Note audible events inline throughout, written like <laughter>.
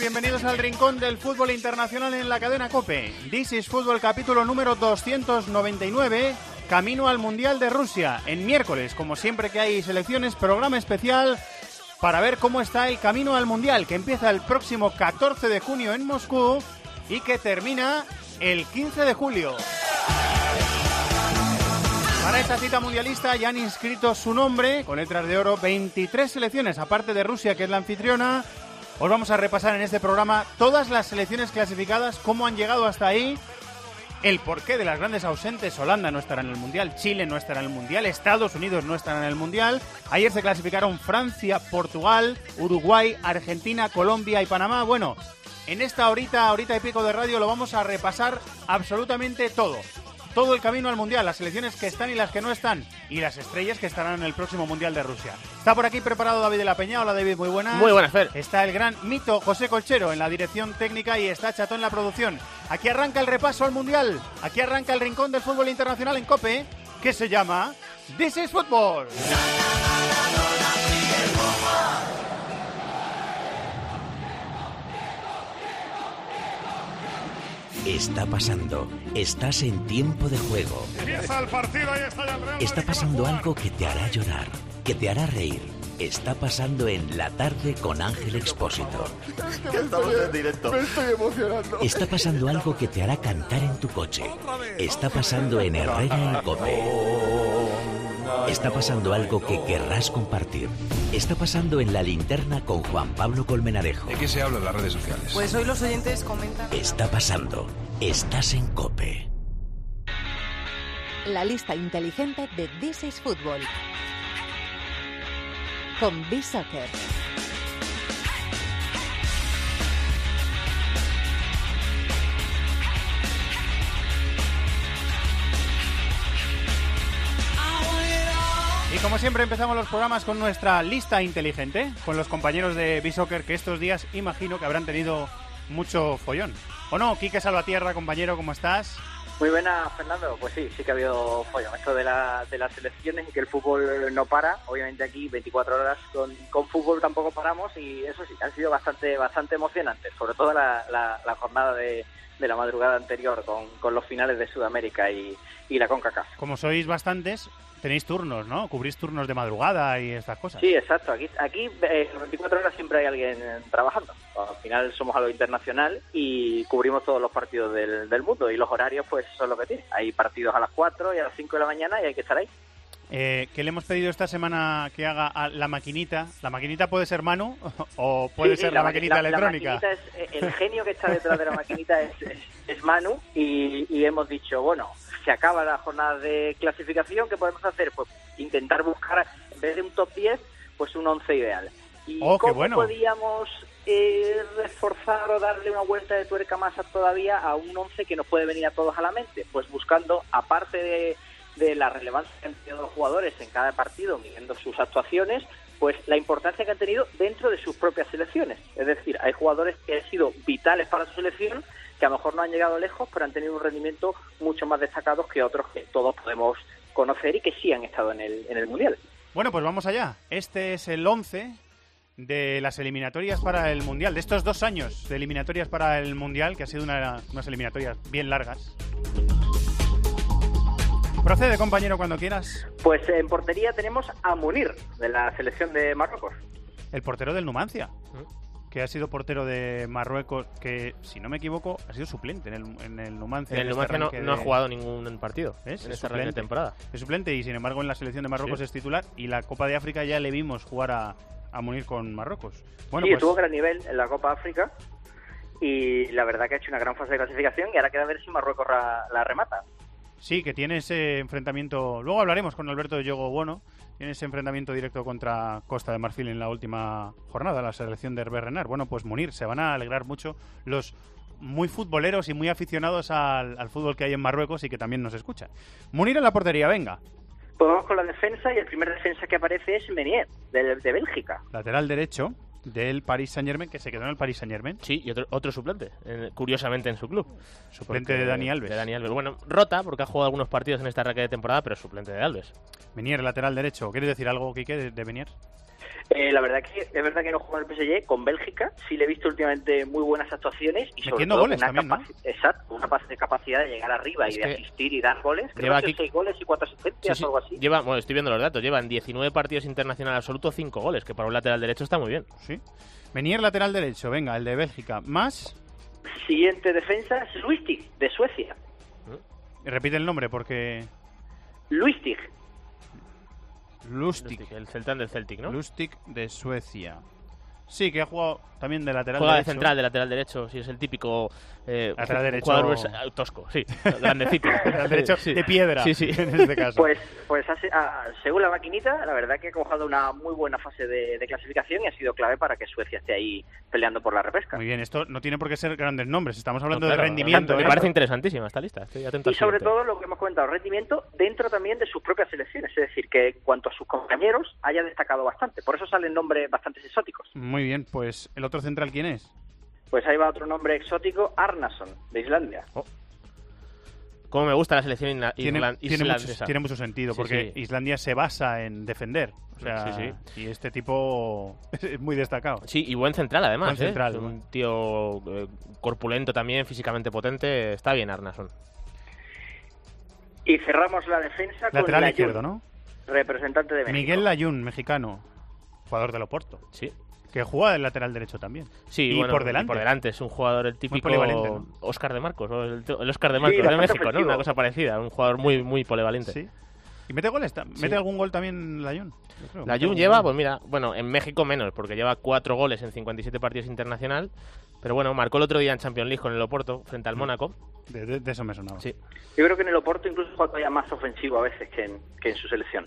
Bienvenidos al Rincón del Fútbol Internacional en la cadena COPE. This is Fútbol capítulo número 299, Camino al Mundial de Rusia. En miércoles, como siempre que hay selecciones, programa especial para ver cómo está el camino al Mundial, que empieza el próximo 14 de junio en Moscú y que termina el 15 de julio. Para esta cita mundialista ya han inscrito su nombre con letras de oro 23 selecciones, aparte de Rusia, que es la anfitriona. Os vamos a repasar en este programa todas las selecciones clasificadas, cómo han llegado hasta ahí, el porqué de las grandes ausentes. Holanda no estará en el Mundial, Chile no estará en el Mundial, Estados Unidos no estará en el Mundial. Ayer se clasificaron Francia, Portugal, Uruguay, Argentina, Colombia y Panamá. Bueno, en esta horita, horita y pico de radio lo vamos a repasar absolutamente todo todo el camino al Mundial, las selecciones que están y las que no están, y las estrellas que estarán en el próximo Mundial de Rusia. Está por aquí preparado David de la Peña. Hola David, muy buenas. Muy buenas, Fer. Está el gran mito José Colchero en la dirección técnica y está Chato en la producción. Aquí arranca el repaso al Mundial. Aquí arranca el rincón del fútbol internacional en COPE, que se llama This is Football. Está pasando. Estás en tiempo de juego. Está pasando algo que te hará llorar, que te hará reír. Está pasando en La Tarde con Ángel Expósito. Estamos en directo. Me estoy emocionando. Está pasando algo que te hará cantar en tu coche. Está pasando en Herrera en Cope. Está pasando algo que querrás compartir. Está pasando en La Linterna con Juan Pablo Colmenarejo. ¿De qué se habla en las redes sociales? Pues hoy los oyentes comentan. Está pasando. Estás en Cope. La lista inteligente de This is Football. Con B-Soccer. Como siempre empezamos los programas con nuestra lista inteligente, con los compañeros de B-Soccer que estos días imagino que habrán tenido mucho follón. ¿O no? Quique Salvatierra, compañero, ¿cómo estás? Muy buena, Fernando. Pues sí, sí que ha habido follón. Esto de, la, de las selecciones y que el fútbol no para. Obviamente aquí 24 horas con, con fútbol tampoco paramos y eso sí, han sido bastante bastante emocionantes. Sobre todo la, la, la jornada de, de la madrugada anterior con, con los finales de Sudamérica y, y la CONCACAF. Como sois bastantes, tenéis turnos, ¿no? Cubrís turnos de madrugada y estas cosas. Sí, exacto. Aquí, aquí eh, 24 horas siempre hay alguien eh, trabajando. Al final somos a lo internacional y cubrimos todos los partidos del, del mundo y los horarios pues son lo que tiene. Hay partidos a las 4 y a las 5 de la mañana y hay que estar ahí. Eh, ¿Qué le hemos pedido esta semana que haga a la maquinita? ¿La maquinita puede ser Manu <laughs> o puede Sí, ser la, maqui- maquinita la- la electrónica? maquinita es- eh, el genio que está detrás de la maquinita es, es- es Manu y, y hemos dicho, bueno, se acaba la jornada de clasificación, ¿qué podemos hacer? Pues intentar buscar, en vez de un top 10, pues un 11 ideal. ¿Y Oh, cómo bueno. podíamos eh, reforzar o darle una vuelta de tuerca más a- todavía a un 11 que nos puede venir a todos a la mente? Pues buscando, aparte de, de la relevancia que han tenido los jugadores en cada partido, midiendo sus actuaciones, pues la importancia que han tenido dentro de sus propias selecciones. Es decir, hay jugadores que han sido vitales para su selección, que a lo mejor no han llegado lejos, pero han tenido un rendimiento mucho más destacado que otros que todos podemos conocer y que sí han estado en el, en el Mundial. Bueno, pues vamos allá. Este es el 11 de las eliminatorias para el Mundial, de estos dos años de eliminatorias para el Mundial, que ha sido una- unas eliminatorias bien largas. Procede, compañero, cuando quieras. Pues en portería tenemos a Munir, de la selección de Marruecos. El portero del Numancia, que ha sido portero de Marruecos, que, si no me equivoco, ha sido suplente en el, en el Numancia. En el este Numancia no, ha jugado ningún partido ¿Ves? en Es esta suplente. temporada. Es suplente y, sin embargo, en la selección de Marruecos Sí. es titular. Y la Copa de África ya le vimos jugar a, a Munir con Marruecos. Bueno, sí, pues tuvo gran nivel en la Copa África y la verdad que ha hecho una gran fase de clasificación y ahora queda ver si Marruecos la remata. Sí, que tiene ese enfrentamiento. Luego hablaremos con Alberto de Yogo Bueno. Tiene ese enfrentamiento directo contra Costa de Marfil en la última jornada, la selección de Hervé Renard. Bueno, pues Munir, se van a alegrar mucho los muy futboleros y muy aficionados al, al fútbol que hay en Marruecos y que también nos escucha. Munir en la portería, venga. Pues vamos con la defensa y el primer defensa que aparece es Menier, de, de Bélgica. Lateral derecho del Paris Saint Germain, que se quedó en el Paris Saint Germain. Sí, y otro, otro suplente, eh, curiosamente en su club. Suplente de Dani Alves. De Dani Alves. Bueno, rota porque ha jugado algunos partidos en esta arranque de temporada, pero suplente de Alves. Menier, lateral derecho. ¿Quieres decir algo, Quique, de, de? Eh, la verdad que es verdad que no juega en el PSG con Bélgica, sí le he visto últimamente muy buenas actuaciones y sobre todo goles una también, ¿no? Exacto, una capacidad de llegar arriba Es y de asistir y dar goles. Creo lleva que aquí- seis goles y cuatro asistencias Sí, sí. o algo así. Lleva, bueno, estoy viendo los datos, llevan 19 partidos internacional absoluto, 5 goles, que para un lateral derecho está muy bien. Sí. Menier, lateral derecho. Venga, el de Bélgica. Más. Siguiente defensa es Luistig, de Suecia. Y repite el nombre porque. Luistig, Lustig. El Celtán del Celtic, ¿no? Lustig de Suecia. Sí, que ha jugado también de lateral Juega de derecho. central, de lateral derecho, sí, es el típico eh, Lateral derecho- jugador versa- tosco, sí, grandecito. <laughs> Lateral derecho Sí. de piedra. Sí, sí. <laughs> En este caso. pues, pues ah, según la maquinita, la verdad que ha cojado una muy buena fase de, de clasificación y ha sido clave para que Suecia esté ahí peleando por la repesca. Muy bien, esto no tiene por qué ser grandes nombres. Estamos hablando No, de rendimiento. Me ¿eh? parece interesantísima esta lista, estoy atento Y sobre siguiente. todo lo que hemos comentado, rendimiento dentro también de sus propias selecciones, es decir, que en cuanto a sus compañeros haya destacado bastante. Por eso salen nombres bastante exóticos. Muy bien, pues el otro central, ¿quién es? Pues ahí va otro nombre exótico, Arnason, de Islandia. Cómo me gusta la selección isla- Tiene, islan- tiene, mucho, islandesa. tiene mucho sentido, Sí, porque sí. Islandia se basa en defender. O sea, Sí, y este tipo <laughs> es muy destacado. Sí, y buen central además, Buen ¿eh? central, Es un tío eh, corpulento también, físicamente potente, está bien Arnason. Y cerramos la defensa con Lateral Layún, izquierdo, ¿no? representante de México. Miguel Layún, mexicano, jugador del Oporto, Sí. Que juega del lateral derecho también. Sí, Y bueno, por delante. por delante es un jugador el típico polivalente, ¿no? Oscar de Marcos, el, el Oscar de Marcos de México, ¿no? Una cosa parecida, un jugador muy muy polivalente. Sí. ¿Y mete goles? ¿Mete Sí. algún gol también Layún? Yo creo, La mete Jun algún lleva, gol. pues mira, bueno, en México menos, porque lleva cuatro goles en 57 partidos internacional. Pero bueno, marcó el otro día en Champions League con el Oporto frente Mm. al Mónaco. De, de- de eso me sonaba. Sí. Yo creo que en el Oporto incluso juega todavía más ofensivo a veces que en, que en su selección.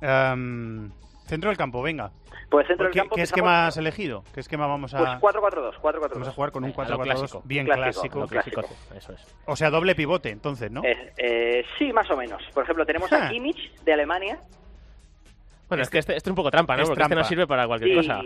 Em, centro del campo, venga. Pues centro del ¿Qué, campo qué esquema has elegido? ¿Qué esquema vamos a...? Pues 4-4-2, 4-4-2. Vamos a jugar con un A lo 4-4-2 clásico. bien Clásico, clásico. Eso es. O sea, doble pivote, entonces, ¿no? Eh, eh, sí, más o menos. Por ejemplo, tenemos Ja. a Kimmich de Alemania. Bueno, es que este, este es un poco trampa, ¿no? es Porque este trampa. no sirve para cualquier Y cosa.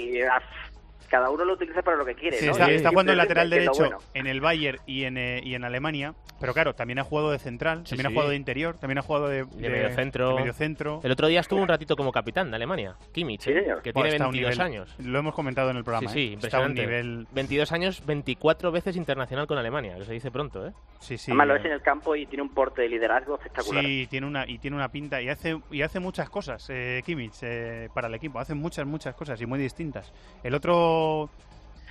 Cada uno lo utiliza para lo que quiere. Sí, ¿no? está, jugando el simplemente lateral derecho bueno. en el Bayern y en, eh, y en Alemania, pero claro, también ha jugado de central, Sí, también ha sí. jugado de interior, también ha jugado de, De mediocentro. de mediocentro. El otro día estuvo un ratito como capitán de Alemania, Kimmich, Sí, ¿eh? señor. que tiene está a un 22 nivel- años. Lo hemos comentado en el programa. Sí, sí, ¿eh? Está a un nivel. 22 años, 24 veces internacional con Alemania, que se dice pronto, ¿eh? Sí, sí. Además lo ves en el campo y tiene un porte de liderazgo espectacular. Sí, tiene una y tiene una pinta y hace y hace muchas cosas eh, Kimmich eh, para el equipo, hace muchas muchas cosas y muy distintas. El otro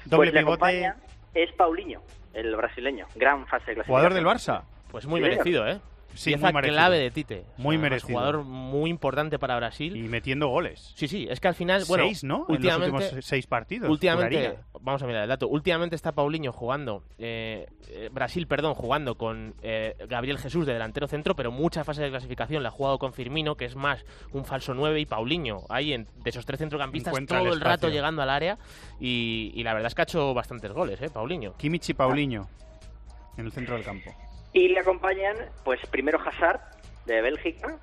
doble pues pivote, es Paulinho, el brasileño. Gran fase de jugador del Barça. Pues muy Sí, merecido, ¿eh? Sí, Pieza clave de Tite. Muy además, merecido. Jugador muy importante para Brasil. y metiendo goles. Sí, sí, es que al final, bueno, seis, ¿no? En los últimamente, últimos seis partidos. últimamente, juraría. vamos a mirar el dato. Últimamente está Paulinho jugando, eh, eh, Brasil, perdón, jugando con eh, Gabriel Jesús de delantero centro, pero mucha fase de clasificación la ha jugado con Firmino, que es más un falso 9 y Paulinho. Ahí en, de esos tres centrocampistas Encuentra todo el el, rato llegando al área y, y la verdad es que ha hecho bastantes goles, ¿eh? Paulinho. Kimmich y Paulinho en el centro del campo. Y le acompañan, pues primero Hazard, de Bélgica.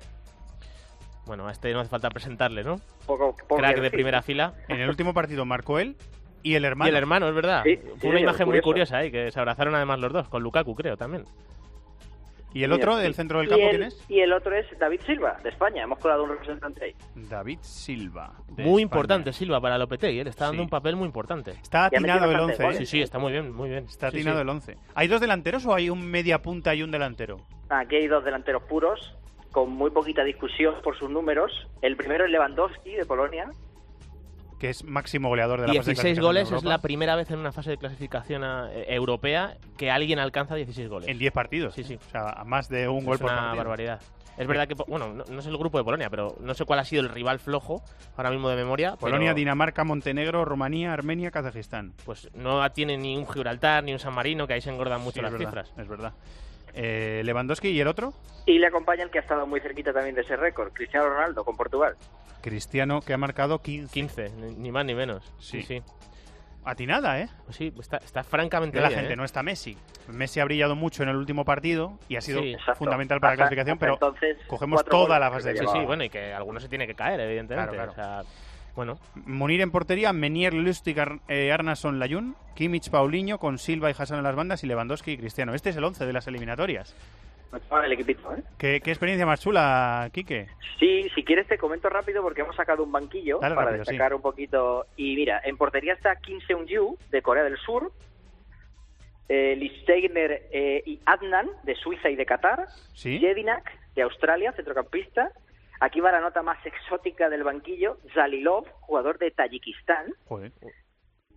Bueno, a este no hace falta presentarle, ¿no? Poco, poco Crack que de primera fila. En el último partido marcó él y el hermano. Y el hermano, es verdad. Sí, Fue sí, una señor, imagen muy curiosa ahí, que se abrazaron además los dos, con Lukaku, creo, también. ¿Y el otro del centro del campo el- quién es? Y el otro es David Silva, de España. Hemos colado un representante ahí. David Silva. Muy España. importante Silva para Lopetegui, ¿eh? le está dando Sí. un papel muy importante. Está atinado el bastantes 11. ¿eh? Sí, sí, está muy bien, muy bien. Está Sí, atinado sí. el 11. ¿Hay dos delanteros o hay un media punta y un delantero? Aquí hay dos delanteros puros, con muy poquita discusión por sus números. El primero es Lewandowski, de Polonia. Que es máximo goleador de la fase de 16 goles es la primera vez en una fase de clasificación a- eh, europea que alguien alcanza 16 goles. En 10 partidos. Sí, sí. O sea, más de un gol es por una partido. barbaridad. Es verdad que, bueno, no, no es el grupo de Polonia, pero no sé cuál ha sido el rival flojo ahora mismo de memoria. Polonia, pero, Dinamarca, Montenegro, Rumanía, Armenia, Kazajistán. Pues no tiene ni un Gibraltar ni un San Marino, que ahí se engordan mucho Sí, las es verdad, cifras. Es verdad. Eh, Lewandowski y el otro. Y le acompaña el que ha estado muy cerquita también de ese récord, Cristiano Ronaldo con Portugal. Cristiano que ha marcado 15. 15, ni más ni menos. Sí. Sí, sí. Atinada, ¿eh? Pues sí, está, está francamente la bien, gente ¿eh? no está Messi. Messi ha brillado mucho en el último partido y ha sido Sí. Fundamental para la clasificación, pero entonces, cogemos toda la fase de Sí, sí, bueno, y que alguno se tiene que caer, evidentemente. Claro, claro. O sea, bueno, Munir en portería, Menier, Lustig, Ar- eh, Arnason, Layun, Kimmich, Paulinho, con Silva y Hassan en las bandas y Lewandowski y Cristiano. Este es el 11 de las eliminatorias. Vale, el equipito, ¿eh? ¿Qué, qué experiencia más chula, Quique? Sí, si quieres te comento rápido porque hemos sacado un banquillo Dale para rápido, destacar un poquito. Y mira, en portería está Kim Seung-ju de Corea del Sur, eh, Lee Steiner eh, y Adnan de Suiza y de Qatar, ¿Sí? Jedinak de Australia, centrocampista. Aquí va la nota más exótica del banquillo, Zalilov, jugador de Tayikistán, Joder.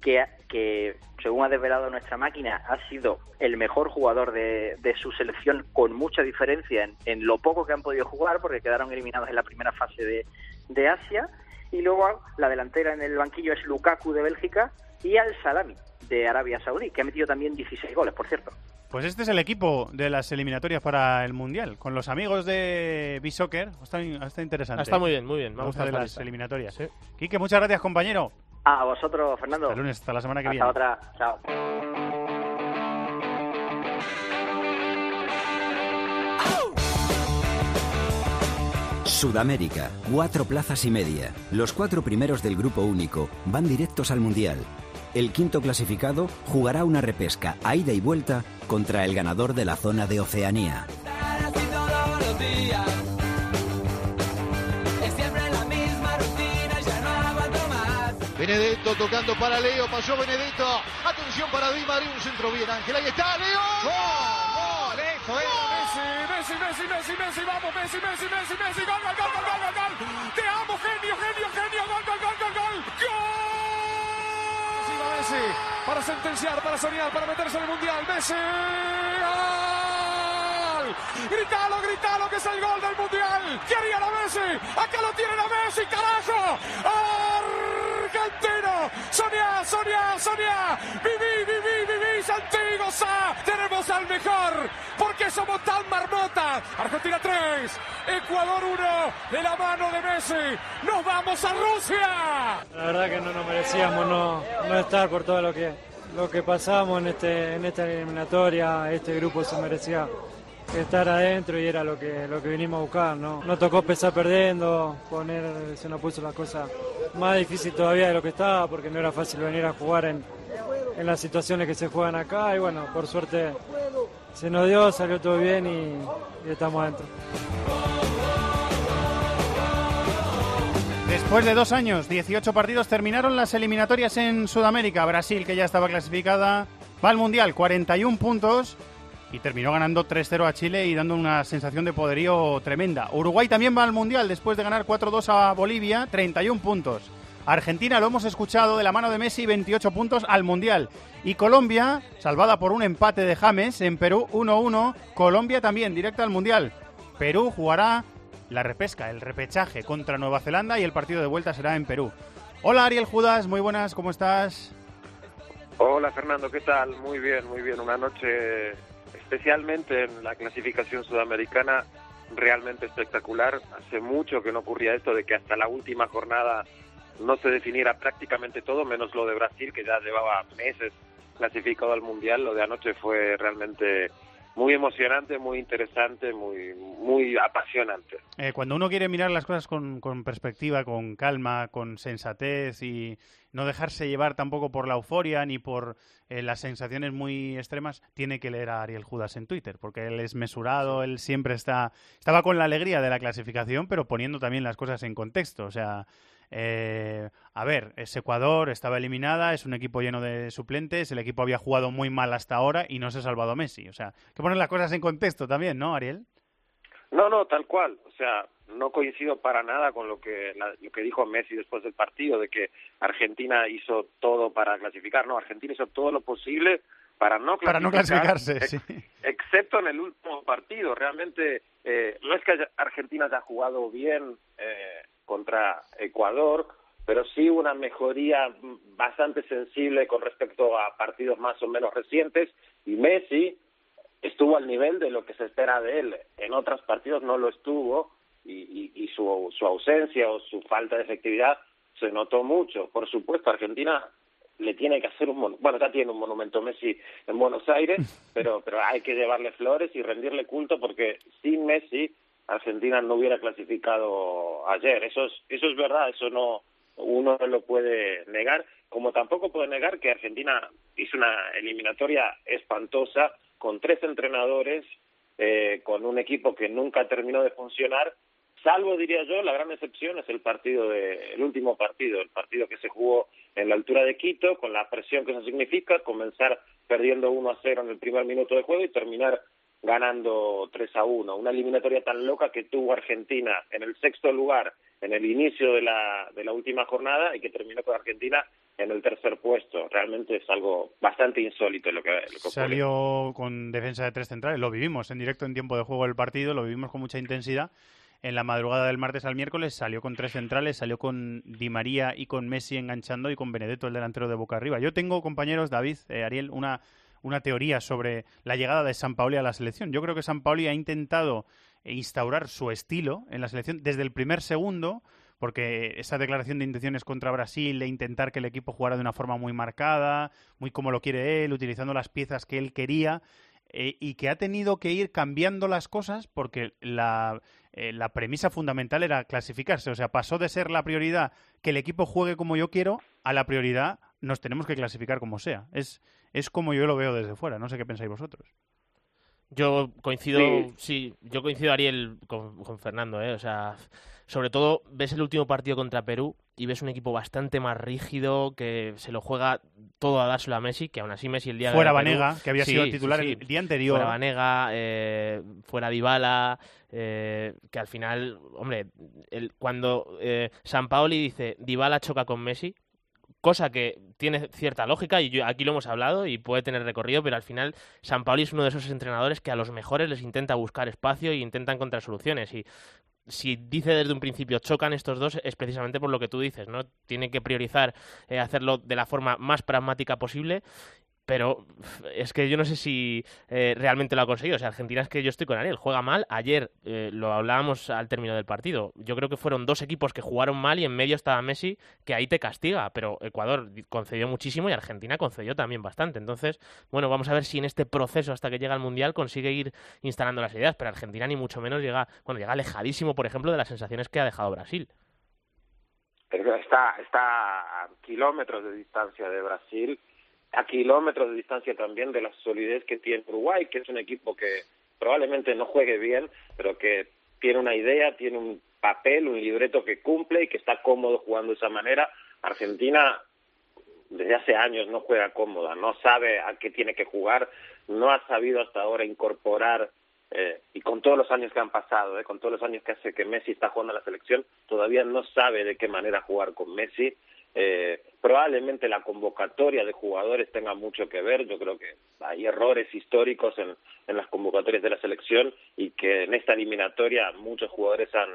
que, que según ha desvelado nuestra máquina, ha sido el mejor jugador de, de su selección con mucha diferencia en, en lo poco que han podido jugar, porque quedaron eliminados en la primera fase de, de Asia. Y luego la delantera en el banquillo es Lukaku de Bélgica y Al Salami de Arabia Saudí, que ha metido también 16 goles, por cierto. Pues este es el equipo de las eliminatorias para el Mundial. Con los amigos de B-Soccer. Está, está interesante. está muy bien, muy bien. Me Vamos gusta a de las lista. eliminatorias. Sí. Quique, muchas gracias, compañero. A vosotros, Fernando. Hasta el lunes, hasta la semana que Hasta viene. otra. Chao. Sudamérica, cuatro plazas y media. Los cuatro primeros del grupo único van directos al Mundial. El quinto clasificado jugará una repesca a ida y vuelta contra el ganador de la zona de Oceanía. Benedetto tocando para Leo, pasó Benedetto. Atención para Di María, un centro bien, Ángel. Ahí está, Leo. ¡Gol! ¡Gol! Esto es. Messi, Messi, Messi, Messi, vamos, Messi, Messi, Messi, Messi, gol, gol, gol, gol, gol, gol, gol. Te amo, genio, genio, genio, gol, gol, gol, gol, gol. ¡Gol! Messi para sentenciar, para soñar, para meterse en el mundial. Messi. Gritalo, gritalo, que es el gol del mundial. ¿Qué haría la Messi? Acá lo tienen a Messi, carajo. Argentino. Sonia, Sonia, Sonia. Viví, viví, viví, Santi, goza. Tenemos al mejor. Porque somos tan marmotas. Argentina 3, Ecuador 1. De la mano de Messi. Nos vamos a Rusia. La verdad que no nos merecíamos no, no estar por todo lo que, lo que pasamos en, este, en esta eliminatoria. Este grupo se merecía estar adentro y era lo que, lo que vinimos a buscar. ¿no? Nos tocó empezar perdiendo, poner, se nos puso la cosa más difícil todavía de lo que estaba porque no era fácil venir a jugar en, en las situaciones que se juegan acá y bueno, por suerte se nos dio, salió todo bien y, y estamos adentro. Después de dos años, 18 partidos, terminaron las eliminatorias en Sudamérica. Brasil, que ya estaba clasificada, va al Mundial, 41 puntos y terminó ganando 3-0 a Chile y dando una sensación de poderío tremenda. Uruguay también va al Mundial después de ganar 4-2 a Bolivia, 31 puntos. Argentina, lo hemos escuchado, de la mano de Messi, 28 puntos al Mundial. Y Colombia, salvada por un empate de James en Perú 1-1, Colombia también, directa al Mundial. Perú jugará la repesca, el repechaje contra Nueva Zelanda y el partido de vuelta será en Perú. Hola Ariel Judas, muy buenas, ¿cómo estás? Hola Fernando, ¿qué tal? Muy bien, muy bien. Una noche especialmente en la clasificación sudamericana realmente espectacular. Hace mucho que no ocurría esto de que hasta la última jornada no se definiera prácticamente todo, menos lo de Brasil, que ya llevaba meses clasificado al Mundial. Lo de anoche fue realmente muy emocionante, muy interesante, muy, muy apasionante. Eh, cuando uno quiere mirar las cosas con, con, perspectiva, con calma, con sensatez y no dejarse llevar tampoco por la euforia ni por eh, las sensaciones muy extremas, tiene que leer a Ariel Judas en Twitter, porque él es mesurado, él siempre está estaba con la alegría de la clasificación, pero poniendo también las cosas en contexto, o sea, eh, a ver, es Ecuador, estaba eliminada, es un equipo lleno de suplentes, el equipo había jugado muy mal hasta ahora y no se ha salvado Messi. O sea, hay que poner las cosas en contexto también, ¿no, Ariel? No, no, tal cual. O sea, no coincido para nada con lo que, la, lo que dijo Messi después del partido, de que Argentina hizo todo para clasificar. No, Argentina hizo todo lo posible para no clasificar, para no clasificarse, ex, sí. excepto en el último partido. Realmente, eh, no es que haya, Argentina haya jugado bien. Eh, contra Ecuador, pero sí una mejoría bastante sensible con respecto a partidos más o menos recientes y Messi estuvo al nivel de lo que se espera de él. En otros partidos no lo estuvo y, y, su, su ausencia o su falta de efectividad se notó mucho. Por supuesto, Argentina le tiene que hacer un bueno ya tiene un monumento Messi en Buenos Aires <laughs> pero pero hay que llevarle flores y rendirle culto porque sin Messi Argentina no hubiera clasificado ayer. Eso es eso es verdad eso no uno no lo puede negar como tampoco puede negar que Argentina hizo una eliminatoria espantosa con tres entrenadores eh, con un equipo que nunca terminó de funcionar salvo diría yo la gran excepción es el partido de el último partido el partido que se jugó en la altura de Quito con la presión que eso significa comenzar perdiendo 1 a 0 en el primer minuto de juego y terminar ganando 3 a 1 una eliminatoria tan loca que tuvo Argentina en el sexto lugar en el inicio de la de la última jornada y que terminó con Argentina en el tercer puesto. Realmente es algo bastante insólito lo que, lo que Salió con defensa de tres centrales, lo vivimos en directo en tiempo de juego del partido, lo vivimos con mucha intensidad en la madrugada del martes al miércoles salió con tres centrales, salió con Di María y con Messi enganchando y con Benedetto, el delantero de Boca Arriba. Yo tengo, compañeros, David, eh, Ariel, una, una teoría sobre la llegada de San Paoli a la selección. Yo creo que San Paoli ha intentado instaurar su estilo en la selección desde el primer segundo, porque esa declaración de intenciones contra Brasil, de intentar que el equipo jugara de una forma muy marcada, muy como lo quiere él, utilizando las piezas que él quería, eh, y que ha tenido que ir cambiando las cosas porque la, eh, la premisa fundamental era clasificarse. O sea, pasó de ser la prioridad que el equipo juegue como yo quiero a la prioridad nos tenemos que clasificar como sea. Es, es como yo lo veo desde fuera. No sé qué pensáis vosotros. Yo coincido, sí, yo coincido, Ariel, con, con Fernando, ¿eh? O sea, sobre todo ves el último partido contra Perú y ves un equipo bastante más rígido que se lo juega todo a dárselo a Messi, que aún así Messi el día fuera Vanega, que había sido titular el día anterior. Fuera Vanega, eh, fuera Dybala, eh, que al final, hombre, el, cuando eh, San Paoli dice Dybala choca con Messi, cosa que tiene cierta lógica y yo, aquí lo hemos hablado y puede tener recorrido, pero al final San Paoli es uno de esos entrenadores que a los mejores les intenta buscar espacio y intenta encontrar soluciones y si dice desde un principio chocan estos dos es precisamente por lo que tú dices, ¿no? Tiene que priorizar eh, hacerlo de la forma más pragmática posible pero es que yo no sé si eh, realmente lo ha conseguido. O sea, Argentina es que yo estoy con Ariel, juega mal. Ayer eh, lo hablábamos al término del partido. Yo creo que fueron dos equipos que jugaron mal y en medio estaba Messi, que ahí te castiga. Pero Ecuador concedió muchísimo y Argentina concedió también bastante. Entonces, bueno, vamos a ver si en este proceso hasta que llega al Mundial consigue ir instalando las ideas. Pero Argentina ni mucho menos llega, bueno, llega alejadísimo, por ejemplo, de las sensaciones que ha dejado Brasil. Está, está a kilómetros de distancia de Brasil a kilómetros de distancia también de la solidez que tiene Uruguay, que es un equipo que probablemente no juegue bien, pero que tiene una idea, tiene un papel, un libreto que cumple y que está cómodo jugando de esa manera. Argentina desde hace años no juega cómoda, no sabe a qué tiene que jugar, no ha sabido hasta ahora incorporar, eh, y con todos los años que han pasado, eh, con todos los años que hace que Messi está jugando a la selección, todavía no sabe de qué manera jugar con Messi eh, probablemente la convocatoria de jugadores tenga mucho que ver. Yo creo que hay errores históricos en, en las convocatorias de la selección y que en esta eliminatoria muchos jugadores han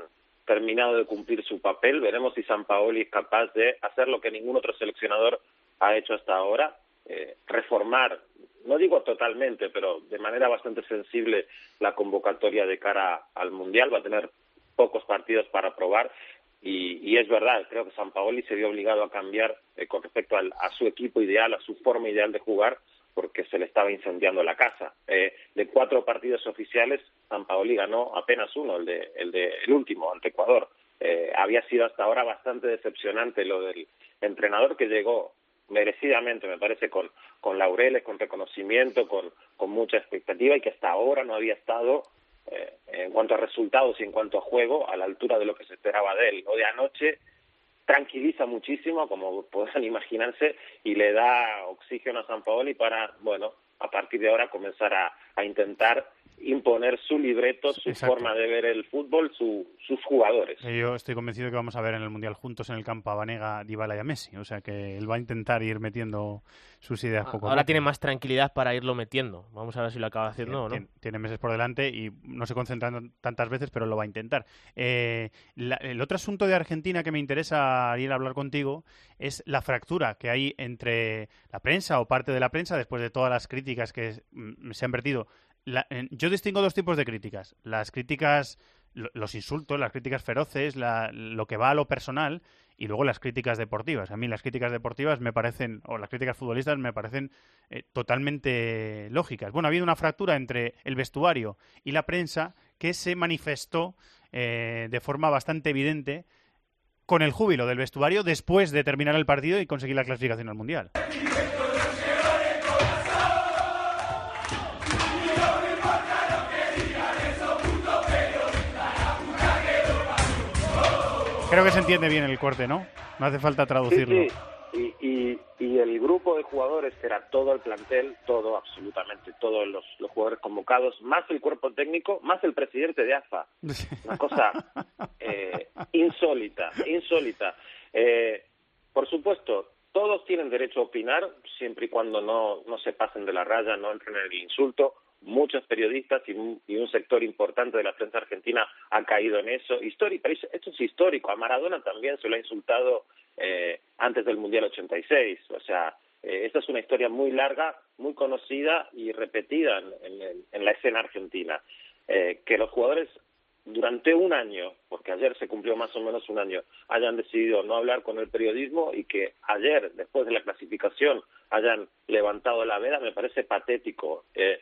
terminado de cumplir su papel. Veremos si San Paoli es capaz de hacer lo que ningún otro seleccionador ha hecho hasta ahora, eh, reformar, no digo totalmente, pero de manera bastante sensible la convocatoria de cara al Mundial. Va a tener pocos partidos para probar y, es verdad, creo que San Paoli se vio obligado a cambiar eh, con respecto a su equipo ideal, a su forma ideal de jugar, porque se le estaba incendiando la casa. Eh, de cuatro partidos oficiales, San Paoli ganó apenas uno, el de el, de, el último, ante Ecuador. Eh, había sido hasta ahora bastante decepcionante lo del entrenador que llegó merecidamente, me parece, con, con laureles, con reconocimiento, con, con mucha expectativa y que hasta ahora no había estado eh, en cuanto a resultados y en cuanto a juego, a la altura de lo que se esperaba de él. Lo de anoche tranquiliza muchísimo, como pueden <laughs> imaginarse, y le da oxígeno a San Paoli para, bueno, a partir de ahora comenzar a, a intentar imponer su libreto, su forma de ver el fútbol, sus jugadores. Yo estoy convencido que vamos a ver en el Mundial juntos en el campo a Vanega, Dybala y a Messi. O sea que él va a intentar ir metiendo sus ideas poco Ahora tiene más tranquilidad para irlo metiendo. Vamos a ver si lo acaba haciendo o no. Tiene, meses por delante y no se concentra tantas veces, pero lo va a intentar. Eh, el otro asunto de Argentina que me interesa ir a hablar contigo es la fractura que hay entre la prensa o parte de la prensa después de todas las críticas que mm, se han vertido yo distingo dos tipos de críticas. Las críticas, los insultos, las críticas feroces, lo que va a lo personal y luego las críticas deportivas. A mí las críticas deportivas me parecen, o las críticas futbolistas me parecen eh, totalmente lógicas. Bueno, ha habido una fractura entre el vestuario y la prensa que se manifestó eh, de forma bastante evidente con el júbilo del vestuario después de terminar el partido y conseguir la clasificación al Mundial. Creo que se entiende bien el corte, ¿no? No hace falta traducirlo. Sí, Y, el grupo de jugadores, que era todo el plantel, todo, absolutamente todos los, jugadores convocados, más el cuerpo técnico, más el presidente de AFA. <laughs> Una cosa eh, insólita, insólita. Eh, por supuesto, todos tienen derecho a opinar, siempre y cuando no, no se pasen de la raya, no entren en el insulto muchos periodistas y un, sector importante de la prensa argentina ha caído en eso. Histórico, esto es histórico. A Maradona también se lo ha insultado eh, antes del Mundial 86. O sea, eh, esta es una historia muy larga, muy conocida y repetida en, la escena argentina. Eh, que los jugadores durante un año, porque ayer se cumplió más o menos un año, hayan decidido no hablar con el periodismo y que ayer, después de la clasificación, hayan levantado la veda, me parece patético. Eh,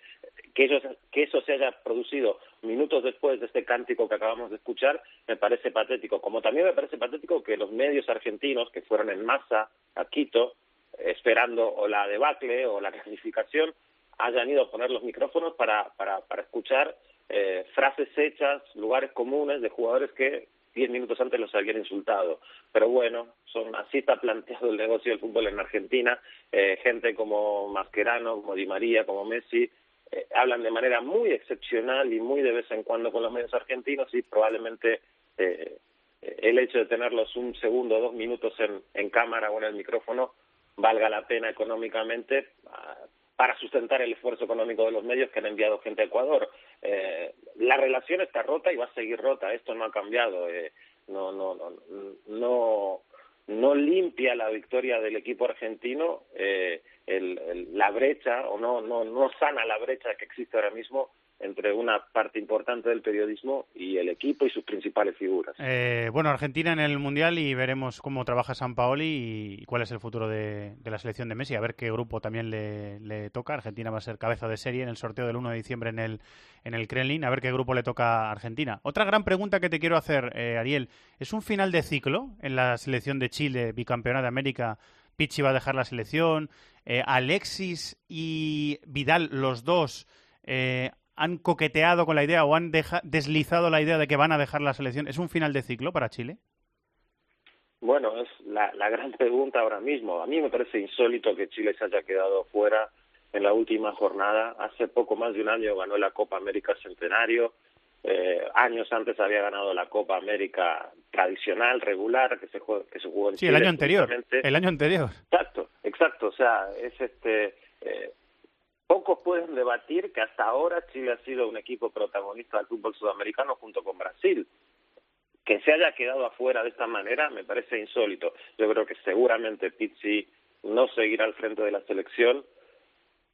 que, que eso se haya producido minutos después de este cántico que acabamos de escuchar, me parece patético. Como también me parece patético que los medios argentinos que fueron en masa a Quito, esperando o la debacle o la <laughs> clasificación, hayan ido a poner los micrófonos para, para, para escuchar eh, frases hechas, lugares comunes de jugadores que diez minutos antes los habían insultado. Pero bueno, son así está planteado el negocio del fútbol en Argentina. Eh, gente como Mascherano, como Di María, como Messi, eh, hablan de manera muy excepcional y muy de vez en cuando con los medios argentinos y probablemente eh, el hecho de tenerlos un segundo o dos minutos en, cámara o en el micrófono valga la pena económicamente ah, para sustentar el esfuerzo económico de los medios que han enviado gente a Ecuador. Eh, la relación está rota y va a seguir rota, esto no ha cambiado. Eh, no, no, no, no, no limpia la victoria del equipo argentino eh, el, la brecha o no, no, no sana la brecha que existe ahora mismo entre una parte importante del periodismo y el equipo y sus principales figuras. Eh, bueno, Argentina en el Mundial y veremos cómo trabaja San Paoli y cuál es el futuro de, la selección de Messi, a ver qué grupo también le, toca. Argentina va a ser cabeza de serie en el sorteo del 1 de diciembre en el, en el Kremlin, a ver qué grupo le toca a Argentina. Otra gran pregunta que te quiero hacer, eh, Ariel, ¿es un final de ciclo en la selección de Chile, bicampeona de América? Pichi va a dejar la selección, eh, Alexis y Vidal, los dos, eh, han coqueteado con la idea o han deslizado la idea de que van a dejar la selección. ¿Es un final de ciclo para Chile? Bueno, es la, gran pregunta ahora mismo. A mí me parece insólito que Chile se haya quedado fuera en la última jornada. Hace poco más de un año ganó la Copa América Centenario. Eh, años antes había ganado la Copa América tradicional, regular, que se, que se jugó en sí, el año anterior. El año anterior. Exacto, exacto. O sea, es este. Eh, Pocos pueden debatir que hasta ahora Chile ha sido un equipo protagonista del fútbol sudamericano junto con Brasil. Que se haya quedado afuera de esta manera me parece insólito. Yo creo que seguramente Pizzi no seguirá al frente de la selección.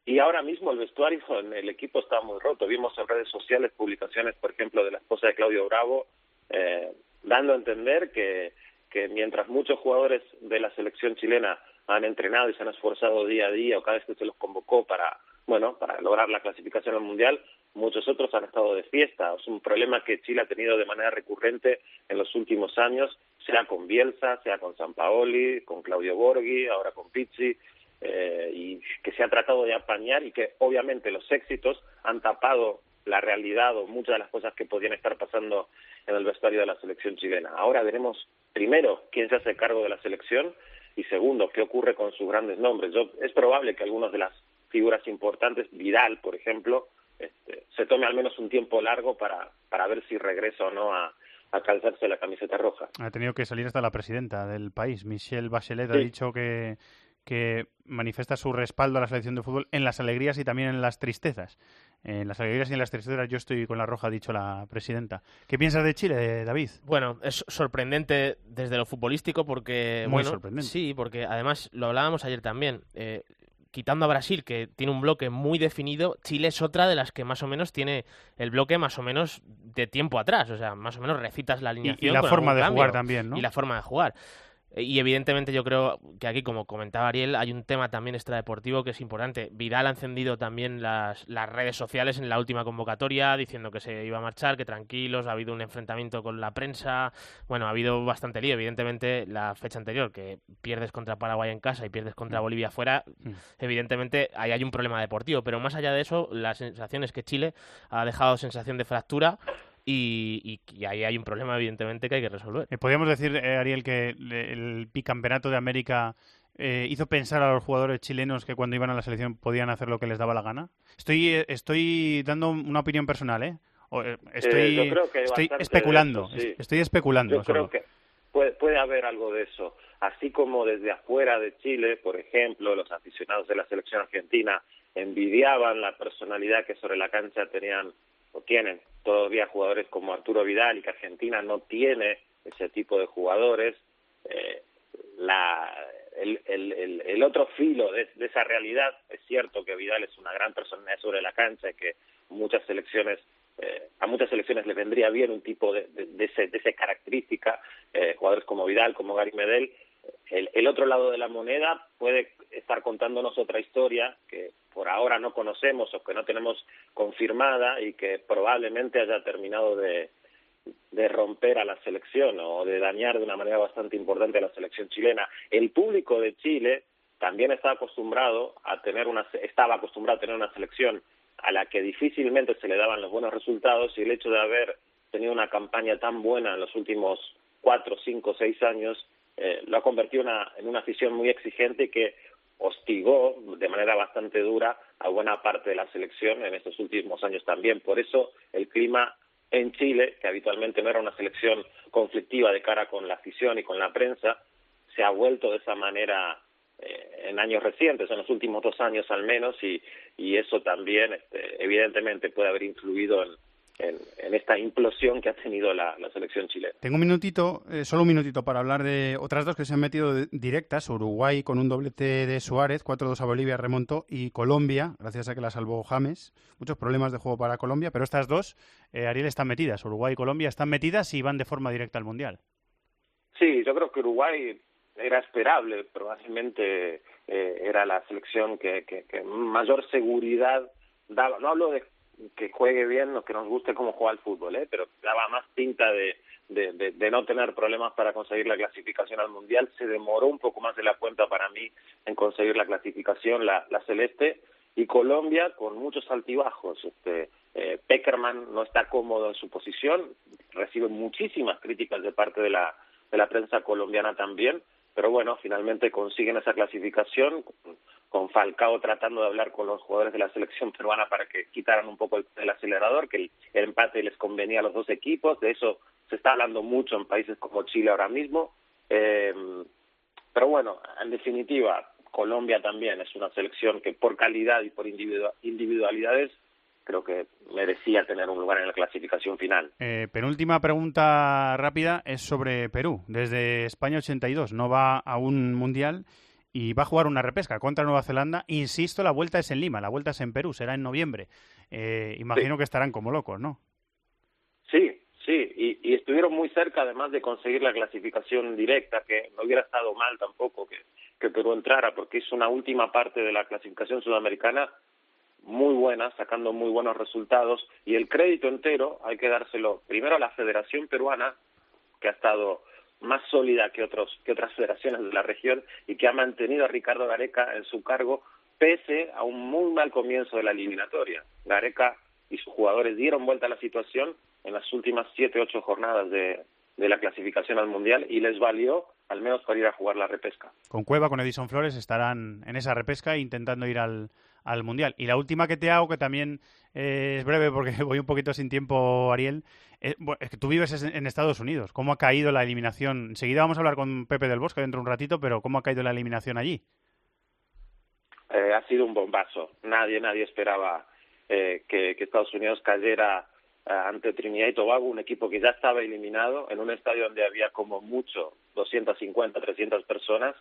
Y ahora mismo el vestuario en el equipo está muy roto. Vimos en redes sociales publicaciones, por ejemplo, de la esposa de Claudio Bravo, eh, dando a entender que, que mientras muchos jugadores de la selección chilena han entrenado y se han esforzado día a día o cada vez que se los convocó para bueno, para lograr la clasificación al Mundial, muchos otros han estado de fiesta. Es un problema que Chile ha tenido de manera recurrente en los últimos años, sea con Bielsa, sea con Sampaoli, con Claudio Borghi, ahora con Pizzi, eh, y que se ha tratado de apañar y que obviamente los éxitos han tapado la realidad o muchas de las cosas que podían estar pasando en el vestuario de la selección chilena. Ahora veremos primero quién se hace cargo de la selección y segundo qué ocurre con sus grandes nombres. Yo, es probable que algunos de las figuras importantes, Vidal, por ejemplo, este, se tome al menos un tiempo largo para, para ver si regresa o no a, a calzarse la camiseta roja. Ha tenido que salir hasta la presidenta del país, Michelle Bachelet, ha dicho que, que manifiesta su respaldo a la selección de fútbol en las alegrías y también en las tristezas. En las alegrías y en las tristezas yo estoy con la roja, ha dicho la presidenta. ¿Qué piensas de Chile, David? Bueno, es sorprendente desde lo futbolístico porque... Muy sorprendente. Sí, porque además lo hablábamos ayer también. Eh, quitando a Brasil, que tiene un bloque muy definido, Chile es otra de las que más o menos tiene el bloque más o menos de tiempo atrás. O sea, más o menos recitas la alineación. Y, la forma de jugar también, ¿no? Y la forma de jugar. Y evidentemente yo creo que aquí, como comentaba Ariel, hay un tema también extradeportivo que es importante. Vidal ha encendido también las, las redes sociales en la última convocatoria diciendo que se iba a marchar, que tranquilos, ha habido un enfrentamiento con la prensa. Bueno, ha habido bastante lío. Evidentemente, la fecha anterior, que pierdes contra Paraguay en casa y pierdes contra mm. Bolivia fuera, mm. evidentemente ahí hay un problema deportivo. Pero más allá de eso, la sensación es que Chile ha dejado sensación de fractura y, ahí hay un problema, evidentemente, que hay que resolver. Eh, Podríamos decir, eh, Ariel, que el bicampeonato de América eh, hizo pensar a los jugadores chilenos que cuando iban a la selección podían hacer lo que les daba la gana. Estoy, estoy dando una opinión personal, ¿eh? estoy, estoy especulando. Estoy especulando. Yo creo que puede, puede haber algo de eso. Así como desde afuera de Chile, por ejemplo, los aficionados de la selección argentina envidiaban la personalidad que sobre la cancha tenían o tienen todavía jugadores como Arturo Vidal y que Argentina no tiene ese tipo de jugadores. Eh, la, el, el, el, otro filo de, esa realidad es cierto que Vidal es una gran personalidad sobre la cancha y que muchas selecciones eh, a muchas selecciones le vendría bien un tipo de, de, de, ese, esa característica, eh, jugadores como Vidal, como Gary Medel. El, el otro lado de la moneda puede estar contándonos otra historia que por ahora no conocemos o que no tenemos confirmada y que probablemente haya terminado de, romper a la selección o de dañar de una manera bastante importante a la selección chilena. El público de Chile también está acostumbrado a tener una estaba acostumbrado a tener una selección a la que difícilmente se le daban los buenos resultados y el hecho de haber tenido una campaña tan buena en los últimos cuatro, cinco, seis años eh, lo ha convertido una, en una afición muy exigente que hostigó de manera bastante dura a buena parte de la selección en estos últimos años también. Por eso el clima en Chile, que habitualmente no era una selección conflictiva de cara con la afición y con la prensa, se ha vuelto de esa manera eh, en años recientes, en los últimos dos años al menos, y, y eso también este, evidentemente puede haber influido en, en, esta implosión que ha tenido la, selección chilena. Tengo un minutito, eh, solo un minutito para hablar de otras dos que se han metido directas, Uruguay con un doblete de Suárez, 4-2 a Bolivia remontó, y Colombia, gracias a que la salvó James. Muchos problemas de juego para Colombia, pero estas dos, eh, Ariel, están metidas. Uruguay y Colombia están metidas y van de forma directa al Mundial. Sí, yo creo que Uruguay era esperable, probablemente eh, era la selección que, que, que mayor seguridad daba. No hablo de que juegue bien que nos guste cómo juega el fútbol, ¿eh? pero daba más pinta de, de, de, de, no tener problemas para conseguir la clasificación al Mundial. Se demoró un poco más de la cuenta para mí en conseguir la clasificación, la, la celeste, y Colombia con muchos altibajos. Este, eh, Peckerman no está cómodo en su posición, recibe muchísimas críticas de parte de la, de la prensa colombiana también, pero bueno, finalmente consiguen esa clasificación con Falcao tratando de hablar con los jugadores de la selección peruana para que quitaran un poco el, acelerador, que el, empate les convenía a los dos equipos, de eso se está hablando mucho en países como Chile ahora mismo, eh, pero bueno, en definitiva, Colombia también es una selección que por calidad y por individualidades creo que merecía tener un lugar en la clasificación final. Eh, penúltima pregunta rápida es sobre Perú. Desde España 82 no va a un mundial y va a jugar una repesca contra Nueva Zelanda. Insisto, la vuelta es en Lima, la vuelta es en Perú, será en noviembre. Eh, imagino que estarán como locos, ¿no? Sí, sí, y, y, estuvieron muy cerca además de conseguir la clasificación directa, que no hubiera estado mal tampoco que, que Perú entrara, porque es una última parte de la clasificación sudamericana muy buena, sacando muy buenos resultados, y el crédito entero hay que dárselo primero a la Federación Peruana, que ha estado más sólida que, otros, que otras federaciones de la región y que ha mantenido a Ricardo Gareca en su cargo pese a un muy mal comienzo de la eliminatoria. Gareca y sus jugadores dieron vuelta a la situación en las últimas siete, ocho jornadas de, de la clasificación al Mundial y les valió al menos para ir a jugar la repesca. Con Cueva, con Edison Flores estarán en esa repesca intentando ir al, al Mundial. Y la última que te hago, que también eh, es breve porque <laughs> voy un poquito sin tiempo, Ariel, eh, es, que tú vives en Estados Unidos. ¿Cómo ha caído la eliminación? Enseguida vamos a hablar con Pepe del Bosque dentro de un ratito, pero ¿cómo ha caído la eliminación allí? Eh, ha sido un bombazo. Nadie, nadie esperaba que, que, Estados Unidos cayera ante Trinidad y Tobago, un equipo que ya estaba eliminado en un estadio donde había como mucho 250, 300 personas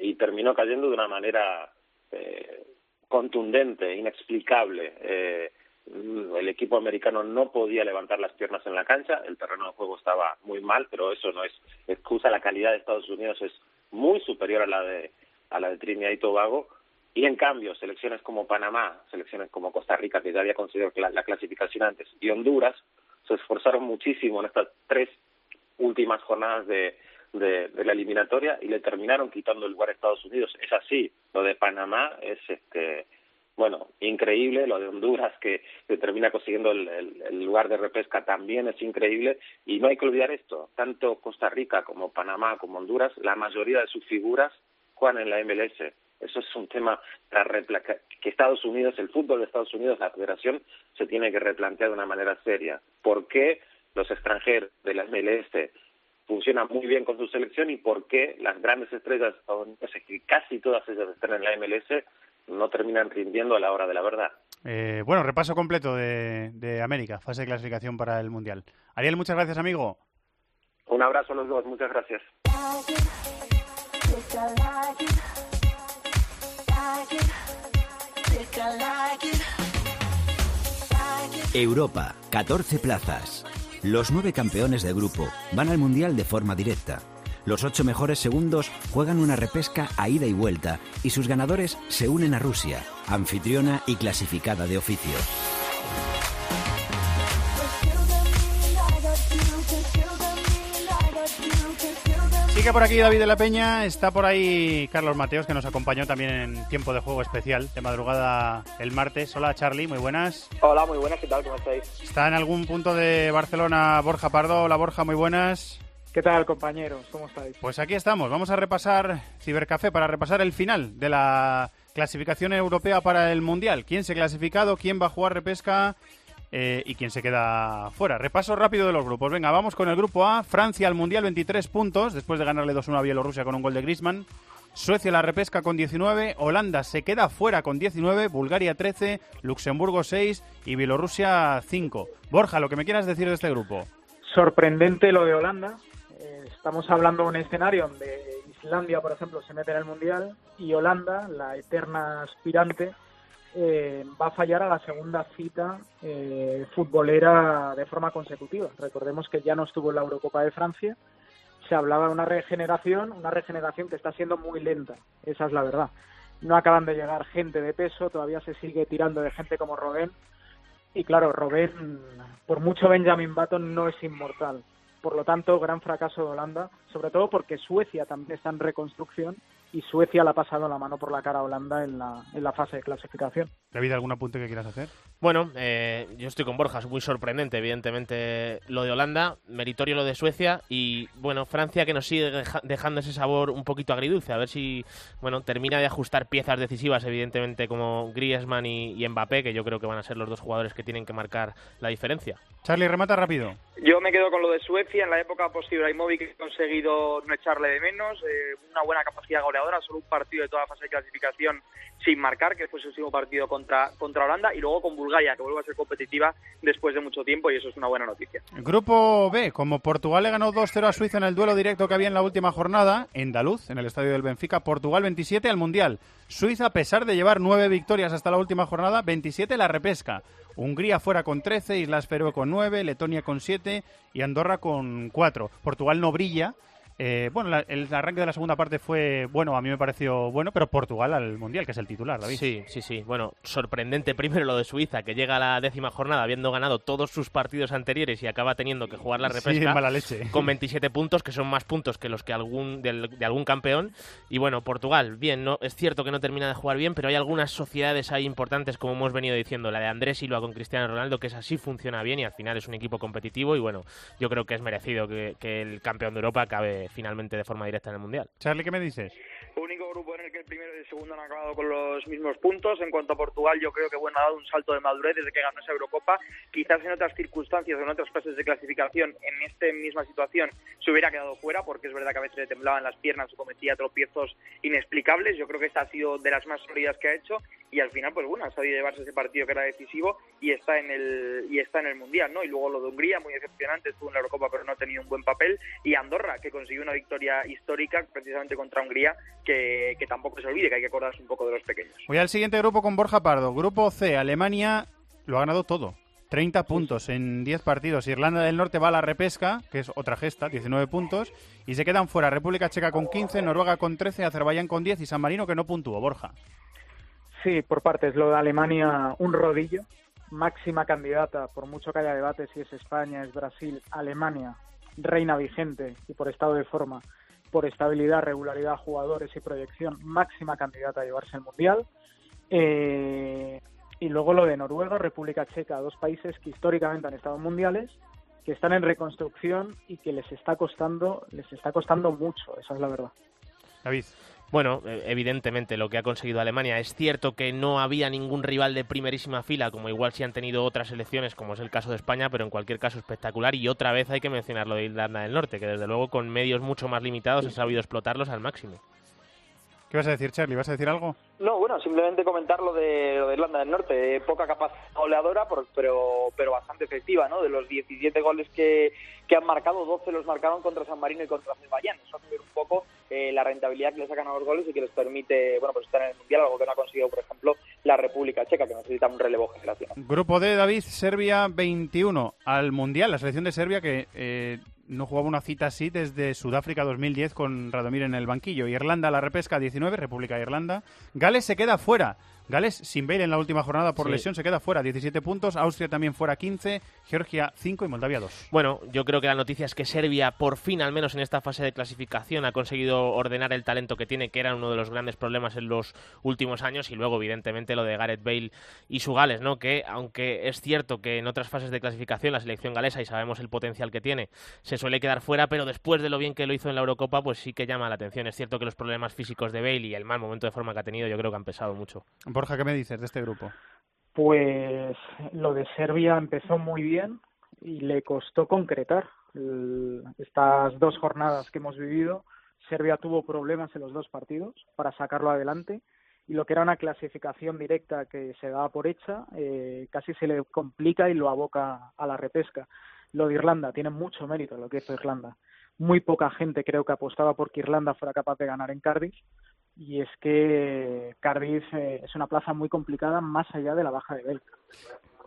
y terminó cayendo de una manera eh, contundente, inexplicable. Eh, el equipo americano no podía levantar las piernas en la cancha, el terreno de juego estaba muy mal, pero eso no es excusa. La calidad de Estados Unidos es muy superior a la de a la de Trinidad y Tobago. Y en cambio, selecciones como Panamá, selecciones como Costa Rica, que ya había conseguido la clasificación antes, y Honduras, se esforzaron muchísimo en estas tres últimas jornadas de, de, la eliminatoria y le terminaron quitando el lugar a Estados Unidos. Es así, lo de Panamá es este bueno, increíble, lo de Honduras que, termina consiguiendo el, el, lugar de repesca también es increíble y no hay que olvidar esto, tanto Costa Rica como Panamá como Honduras, la mayoría de sus figuras juegan en la MLS. Eso es un tema que Estados Unidos, el fútbol de Estados Unidos, la federación, se tiene que replantear de una manera seria. ¿Por qué los extranjeros de la MLS funciona muy bien con su selección y por qué las grandes estrellas estadounidenses, que casi todas ellas están en la MLS, no terminan rindiendo a la hora de la verdad. Eh, bueno, repaso completo de, de América, fase de clasificación para el Mundial. Ariel, muchas gracias, amigo. Un abrazo a los dos, muchas gracias. Europa, 14 plazas. Los nueve campeones de grupo van al Mundial de forma directa. Los ocho mejores segundos juegan una repesca a ida y vuelta y sus ganadores se unen a Rusia, anfitriona y clasificada de oficio. Por aquí David de la Peña, está por ahí Carlos Mateos que nos acompañó también en tiempo de juego especial de madrugada el martes. Hola Charlie, muy buenas. Hola, muy buenas, ¿qué tal? ¿Cómo estáis? Está en algún punto de Barcelona Borja Pardo. Hola Borja, muy buenas. ¿Qué tal compañeros? ¿Cómo estáis? Pues aquí estamos, vamos a repasar Cibercafé para repasar el final de la clasificación europea para el Mundial. ¿Quién se ha clasificado? ¿Quién va a jugar repesca? Eh, y quién se queda fuera. Repaso rápido de los grupos. Venga, vamos con el grupo A. Francia al Mundial 23 puntos, después de ganarle 2-1 a Bielorrusia con un gol de Griezmann. Suecia la repesca con 19, Holanda se queda fuera con 19, Bulgaria 13, Luxemburgo 6 y Bielorrusia 5. Borja, lo que me quieras decir de este grupo. Sorprendente lo de Holanda. Eh, estamos hablando de un escenario donde Islandia, por ejemplo, se mete en el Mundial y Holanda, la eterna aspirante, eh, va a fallar a la segunda cita eh, futbolera de forma consecutiva. Recordemos que ya no estuvo en la Eurocopa de Francia. Se hablaba de una regeneración, una regeneración que está siendo muy lenta. Esa es la verdad. No acaban de llegar gente de peso, todavía se sigue tirando de gente como Robben. Y claro, Robben, por mucho Benjamin Button, no es inmortal. Por lo tanto, gran fracaso de Holanda, sobre todo porque Suecia también está en reconstrucción y Suecia le ha pasado la mano por la cara a Holanda en la, en la fase de clasificación. David, ¿algún apunte que quieras hacer? Bueno, eh, yo estoy con Borja, es muy sorprendente, evidentemente, lo de Holanda, meritorio lo de Suecia y, bueno, Francia que nos sigue dejando ese sabor un poquito agridulce, a ver si, bueno, termina de ajustar piezas decisivas, evidentemente, como Griezmann y, y Mbappé, que yo creo que van a ser los dos jugadores que tienen que marcar la diferencia. Charlie, remata rápido. Yo me quedo con lo de Suecia. En la época post-Ibrahimovic he conseguido no echarle de menos. Eh, una buena capacidad goleadora, solo un partido de toda fase de clasificación sin marcar, que fue su último partido contra, contra Holanda. Y luego con Bulgaria, que vuelve a ser competitiva después de mucho tiempo, y eso es una buena noticia. Grupo B, como Portugal le ganó 2-0 a Suiza en el duelo directo que había en la última jornada, en Daluz, en el estadio del Benfica, Portugal 27 al Mundial. Suiza, a pesar de llevar nueve victorias hasta la última jornada, 27 la repesca. Hungría fuera con 13, Islas Feroe con 9, Letonia con 7 y Andorra con 4. Portugal no brilla, eh, bueno, el arranque de la segunda parte fue bueno, a mí me pareció bueno, pero Portugal al Mundial, que es el titular, David. Sí, sí, sí. Bueno, sorprendente primero lo de Suiza, que llega a la décima jornada habiendo ganado todos sus partidos anteriores y acaba teniendo que jugar la repesca mala leche. con 27 puntos, que son más puntos que los que algún de algún campeón. Y bueno, Portugal, bien, no es cierto que no termina de jugar bien, pero hay algunas sociedades ahí importantes, como hemos venido diciendo, la de Andrés Silva con Cristiano Ronaldo, que es así, funciona bien y al final es un equipo competitivo y bueno, yo creo que es merecido que, que el campeón de Europa acabe finalmente de forma directa en el Mundial. Charlie, ¿qué me dices? Único grupo en el que el primero y el segundo han acabado con los mismos puntos. En cuanto a Portugal, yo creo que bueno, ha dado un salto de madurez desde que ganó esa Eurocopa. Quizás en otras circunstancias o en otras fases de clasificación, en esta misma situación, se hubiera quedado fuera, porque es verdad que a veces le temblaban las piernas o cometía tropiezos inexplicables. Yo creo que esta ha sido de las más sólidas que ha hecho y al final, pues bueno, ha sabido llevarse ese partido que era decisivo y está en el y está en el mundial, ¿no? Y luego lo de Hungría, muy decepcionante, estuvo en la Eurocopa pero no ha tenido un buen papel y Andorra, que consiguió una victoria histórica precisamente contra Hungría, que, que tampoco se olvide que hay que acordarse un poco de los pequeños. Voy al siguiente grupo con Borja Pardo. Grupo C, Alemania lo ha ganado todo. 30 puntos en 10 partidos. Irlanda del Norte va a la repesca, que es otra gesta, 19 puntos. Y se quedan fuera República Checa con 15, Noruega con 13, Azerbaiyán con 10 y San Marino que no puntuó. Borja. Sí, por partes. Lo de Alemania, un rodillo. Máxima candidata, por mucho que haya debate si es España, es Brasil, Alemania, reina vigente y por estado de forma, por estabilidad, regularidad, jugadores y proyección, máxima candidata a llevarse el Mundial. Eh, y luego lo de Noruega, República Checa, dos países que históricamente han estado mundiales, que están en reconstrucción y que les está costando, les está costando mucho, esa es la verdad. David. Bueno, eh, evidentemente lo que ha conseguido Alemania. Es cierto que no había ningún rival de primerísima fila, como igual si han tenido otras selecciones, como es el caso de España, pero en cualquier caso espectacular. Y otra vez hay que mencionar lo de Irlanda del Norte, que desde luego con medios mucho más limitados ha sabido explotarlos al máximo. ¿Qué vas a decir, Charlie? ¿Vas a decir algo? No, bueno, simplemente comentar lo de, lo de Irlanda del Norte. Poca capacidad goleadora, pero, pero bastante efectiva, ¿no? De los 17 goles que, que han marcado, 12 los marcaron contra San Marino y contra Azerbaiyán. Eso hace ver un poco eh, la rentabilidad que le sacan a los goles y que les permite, bueno, pues estar en el Mundial, algo que no ha conseguido, por ejemplo, la República Checa, que necesita un relevo generacional. Grupo D, David, Serbia 21 al Mundial. La selección de Serbia que... Eh, no jugaba una cita así desde Sudáfrica 2010 con Radomir en el banquillo. Irlanda la repesca 19, República de Irlanda. Gales se queda fuera. Gales sin Bale en la última jornada por Sí. lesión se queda fuera, 17 puntos. Austria también fuera 15, Georgia 5 y Moldavia 2. Bueno, yo creo que la noticia es que Serbia, por fin, al menos en esta fase de clasificación, ha conseguido ordenar el talento que tiene, que era uno de los grandes problemas en los últimos años, y luego, evidentemente, lo de Gareth Bale y su Gales, ¿no? Que, aunque es cierto que en otras fases de clasificación la selección galesa, y sabemos el potencial que tiene, se suele quedar fuera, pero después de lo bien que lo hizo en la Eurocopa, pues sí que llama la atención. Es cierto que los problemas físicos de Bale y el mal momento de forma que ha tenido, yo creo que han pesado mucho. Borja, ¿qué me dices de este grupo? Pues lo de Serbia empezó muy bien y le costó concretar. Estas dos jornadas que hemos vivido, Serbia tuvo problemas en los dos partidos para sacarlo adelante y lo que era una clasificación directa que se daba por hecha, eh, casi se le complica y lo aboca a la repesca. Lo de Irlanda tiene mucho mérito lo que hizo Irlanda. Muy poca gente creo que apostaba por que Irlanda fuera capaz de ganar en Cardiff y es que Cardiff eh, es una plaza muy complicada más allá de la baja de Belka.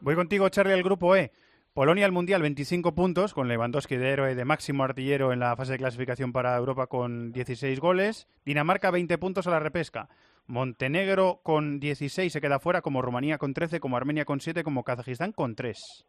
Voy contigo, Charlie, al grupo E. Polonia al Mundial, 25 puntos, con Lewandowski de héroe de máximo artillero en la fase de clasificación para Europa con 16 goles. Dinamarca, 20 puntos a la repesca. Montenegro con 16 se queda fuera, como Rumanía con 13, como Armenia con 7, como Kazajistán con 3.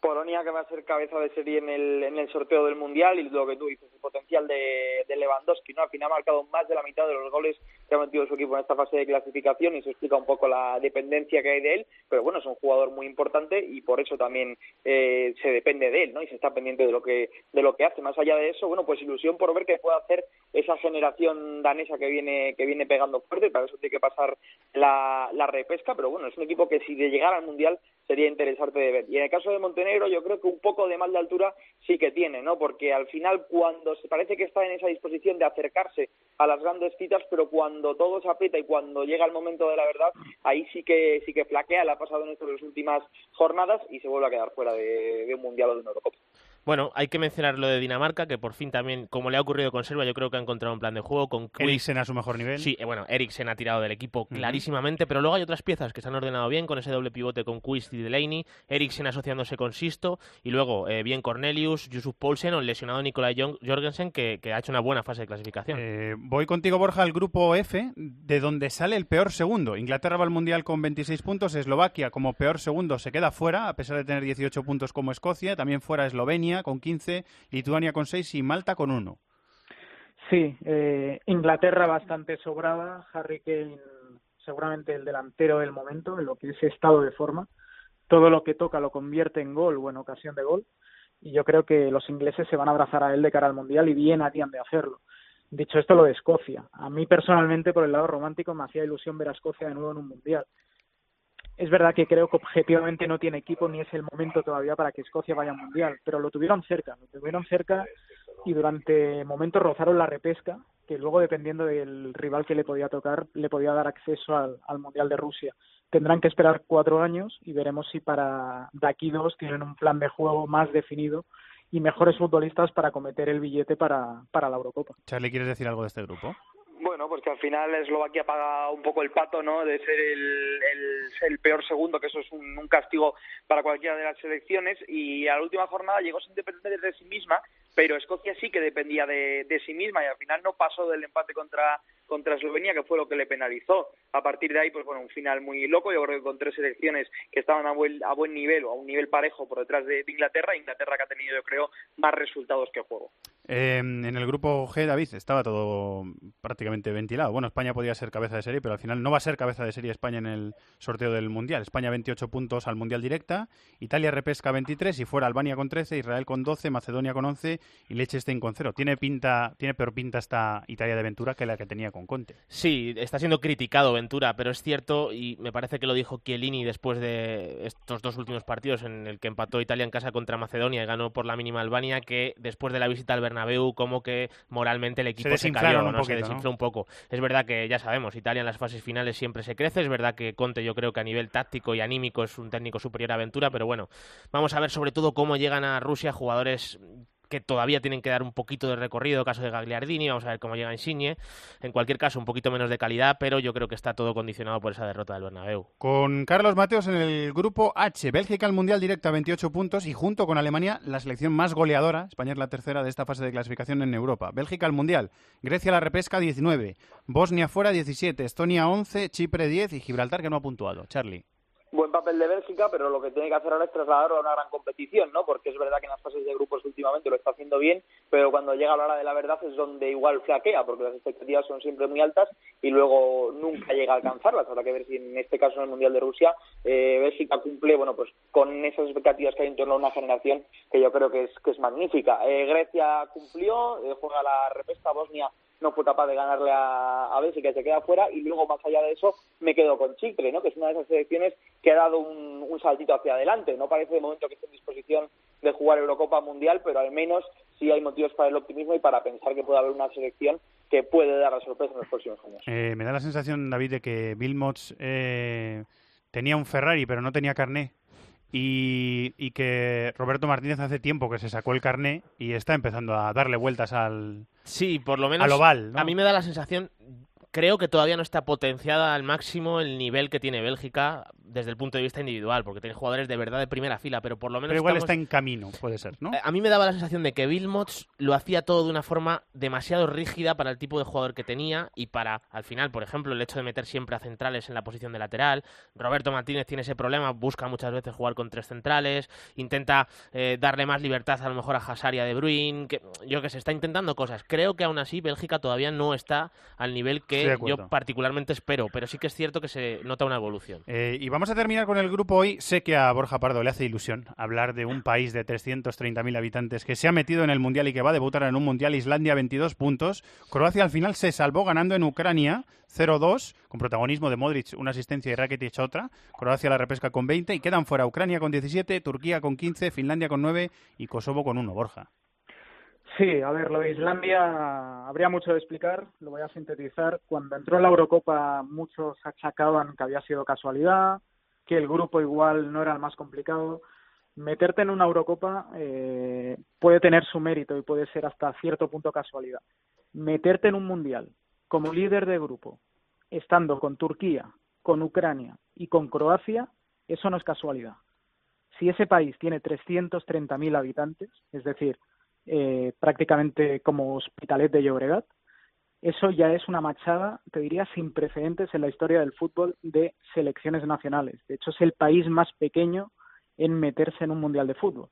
Polonia que va a ser cabeza de serie en el, en el sorteo del Mundial y lo que tú dices, el potencial de, de Lewandowski, ¿no? Al final ha marcado más de la mitad de los goles que ha metido su equipo en esta fase de clasificación y se explica un poco la dependencia que hay de él, pero bueno, es un jugador muy importante y por eso también eh, se depende de él, ¿no? Y se está pendiente de lo que de lo que hace. Más allá de eso, bueno, pues ilusión por ver qué puede hacer esa generación danesa que viene que viene pegando fuerte, para eso tiene que pasar la, la repesca, pero bueno, es un equipo que si de llegar al Mundial sería interesante de ver. Y en el caso de Montenegro, yo creo que un poco de mal de altura sí que tiene, ¿no? Porque al final, cuando se parece que está en esa disposición de acercarse a las grandes citas, pero cuando todo se aprieta y cuando llega el momento de la verdad, ahí sí que sí que flaquea, le ha pasado en estas últimas jornadas y se vuelve a quedar fuera de, de un Mundial o de una Eurocopa. Bueno, hay que mencionar lo de Dinamarca, que por fin también, como le ha ocurrido con Serbia, yo creo que ha encontrado un plan de juego con Quick. Eriksen a su mejor nivel. Sí, eh, bueno, Eriksen ha tirado del equipo clarísimamente, pero luego hay otras piezas que se han ordenado bien con ese doble pivote con Quist y Delaney, Eriksen asociándose con Sisto, y luego eh, bien Cornelius, Yusuf Poulsen o el lesionado Nikolai Jong- Jorgensen, que, que ha hecho una buena fase de clasificación. Eh, voy contigo, Borja, al grupo F, de donde sale el peor segundo. Inglaterra va al Mundial con 26 puntos, Eslovaquia como peor segundo se queda fuera, a pesar de tener 18 puntos como Escocia, también fuera Eslovenia con 15, Lituania con 6 y Malta con 1. Sí, eh, Inglaterra bastante sobrada, Harry Kane seguramente el delantero del momento, en lo que es estado de forma. Todo lo que toca lo convierte en gol o en ocasión de gol. Y yo creo que los ingleses se van a abrazar a él de cara al Mundial y bien harían de hacerlo. Dicho esto, lo de Escocia. A mí personalmente, por el lado romántico, me hacía ilusión ver a Escocia de nuevo en un Mundial. Es verdad que creo que objetivamente no tiene equipo ni es el momento todavía para que Escocia vaya al Mundial, pero lo tuvieron cerca, lo tuvieron cerca y durante momentos rozaron la repesca, que luego dependiendo del rival que le podía tocar, le podía dar acceso al, al Mundial de Rusia. Tendrán que esperar cuatro años y veremos si para de aquí dos tienen un plan de juego más definido y mejores futbolistas para cometer el billete para, para la Eurocopa. Charlie, ¿quieres decir algo de este grupo? Bueno, pues que al final Eslovaquia paga un poco el pato, ¿no? De ser el, peor segundo, que eso es un, un, castigo para cualquiera de las selecciones. Y a la última jornada llegó sin depender de sí misma, pero Escocia sí que dependía de, de sí misma y al final no pasó del empate contra contra Eslovenia, que fue lo que le penalizó. A partir de ahí, pues bueno, un final muy loco. Yo creo que con tres selecciones que estaban a buen, a buen nivel o a un nivel parejo por detrás de, de Inglaterra, Inglaterra que ha tenido, yo creo, más resultados que juego. Eh, en el grupo G, David, estaba todo prácticamente ventilado. Bueno, España podía ser cabeza de serie, pero al final no va a ser cabeza de serie España en el sorteo del Mundial. España 28 puntos al Mundial directa, Italia repesca 23 y fuera Albania con 13, Israel con 12, Macedonia con 11 y Liechtenstein con 0. Tiene pinta, tiene peor pinta esta Italia de Ventura que la que tenía con Conte. Sí, está siendo criticado Ventura, pero es cierto y me parece que lo dijo Chiellini después de estos dos últimos partidos en el que empató Italia en casa contra Macedonia y ganó por la mínima Albania que después de la visita al Bernabéu como que moralmente el equipo se, se cayó, ¿no? poquito, se desinfló ¿no? un poco. Es verdad que ya sabemos, Italia en las fases finales siempre se crece, es verdad que Conte yo creo que a nivel táctico y anímico es un técnico superior a Ventura, pero bueno, vamos a ver sobre todo cómo llegan a Rusia jugadores que todavía tienen que dar un poquito de recorrido, caso de Gagliardini, vamos a ver cómo llega Insigne, en cualquier caso un poquito menos de calidad, pero yo creo que está todo condicionado por esa derrota del Bernabéu. Con Carlos Mateos en el grupo H, Bélgica al Mundial directa 28 puntos y junto con Alemania la selección más goleadora, España es la tercera de esta fase de clasificación en Europa. Bélgica al Mundial, Grecia la repesca 19, Bosnia fuera 17, Estonia 11, Chipre 10 y Gibraltar que no ha puntuado. Charlie buen papel de Bélgica, pero lo que tiene que hacer ahora es trasladarlo a una gran competición, ¿no? Porque es verdad que en las fases de grupos últimamente lo está haciendo bien, pero cuando llega la hora de la verdad es donde igual flaquea, porque las expectativas son siempre muy altas y luego nunca llega a alcanzarlas. Habrá que ver si en este caso en el Mundial de Rusia eh, Bélgica cumple, bueno, pues con esas expectativas que hay en torno a una generación que yo creo que es, que es magnífica. Eh, Grecia cumplió, eh, juega la repesca, Bosnia no fue capaz de ganarle a, a Bélgica y se queda fuera y luego más allá de eso me quedo con Chipre, ¿no? que es una de esas selecciones que ha dado un, un saltito hacia adelante. No parece de momento que esté en disposición de jugar Eurocopa Mundial, pero al menos sí hay motivos para el optimismo y para pensar que puede haber una selección que puede dar la sorpresa en los próximos años. Eh, me da la sensación, David, de que Bill Mots eh, tenía un Ferrari pero no tenía carné y, y, que Roberto Martínez hace tiempo que se sacó el carné y está empezando a darle vueltas al sí por lo menos al oval ¿no? a mí me da la sensación creo que todavía no está potenciada al máximo el nivel que tiene Bélgica desde el punto de vista individual, porque tiene jugadores de verdad de primera fila, pero por lo menos. Pero igual estamos... está en camino, puede ser, ¿no? A mí me daba la sensación de que Wilmots lo hacía todo de una forma demasiado rígida para el tipo de jugador que tenía y para, al final, por ejemplo, el hecho de meter siempre a centrales en la posición de lateral. Roberto Martínez tiene ese problema, busca muchas veces jugar con tres centrales, intenta eh, darle más libertad a lo mejor a Hazard y a De Bruyne, que yo que se está intentando cosas. Creo que aún así Bélgica todavía no está al nivel que yo particularmente espero, pero sí que es cierto que se nota una evolución. Eh, y vamos a terminar con el grupo hoy. Sé que a Borja Pardo le hace ilusión hablar de un país de 330.000 habitantes que se ha metido en el Mundial y que va a debutar en un Mundial. Islandia 22 puntos. Croacia al final se salvó ganando en Ucrania 0-2 con protagonismo de Modric, una asistencia y Rakitic otra. Croacia la repesca con 20 y quedan fuera Ucrania con 17, Turquía con 15, Finlandia con 9 y Kosovo con 1. Borja. Sí, a ver, lo de Islandia habría mucho de explicar, lo voy a sintetizar. Cuando entró en la Eurocopa muchos achacaban que había sido casualidad, que el grupo igual no era el más complicado. Meterte en una Eurocopa eh, puede tener su mérito y puede ser hasta cierto punto casualidad. Meterte en un Mundial como líder de grupo, estando con Turquía, con Ucrania y con Croacia, eso no es casualidad. Si ese país tiene 330.000 habitantes, es decir, eh, prácticamente como Hospitalet de Llobregat, eso ya es una machada, te diría, sin precedentes en la historia del fútbol de selecciones nacionales. De hecho, es el país más pequeño en meterse en un mundial de fútbol.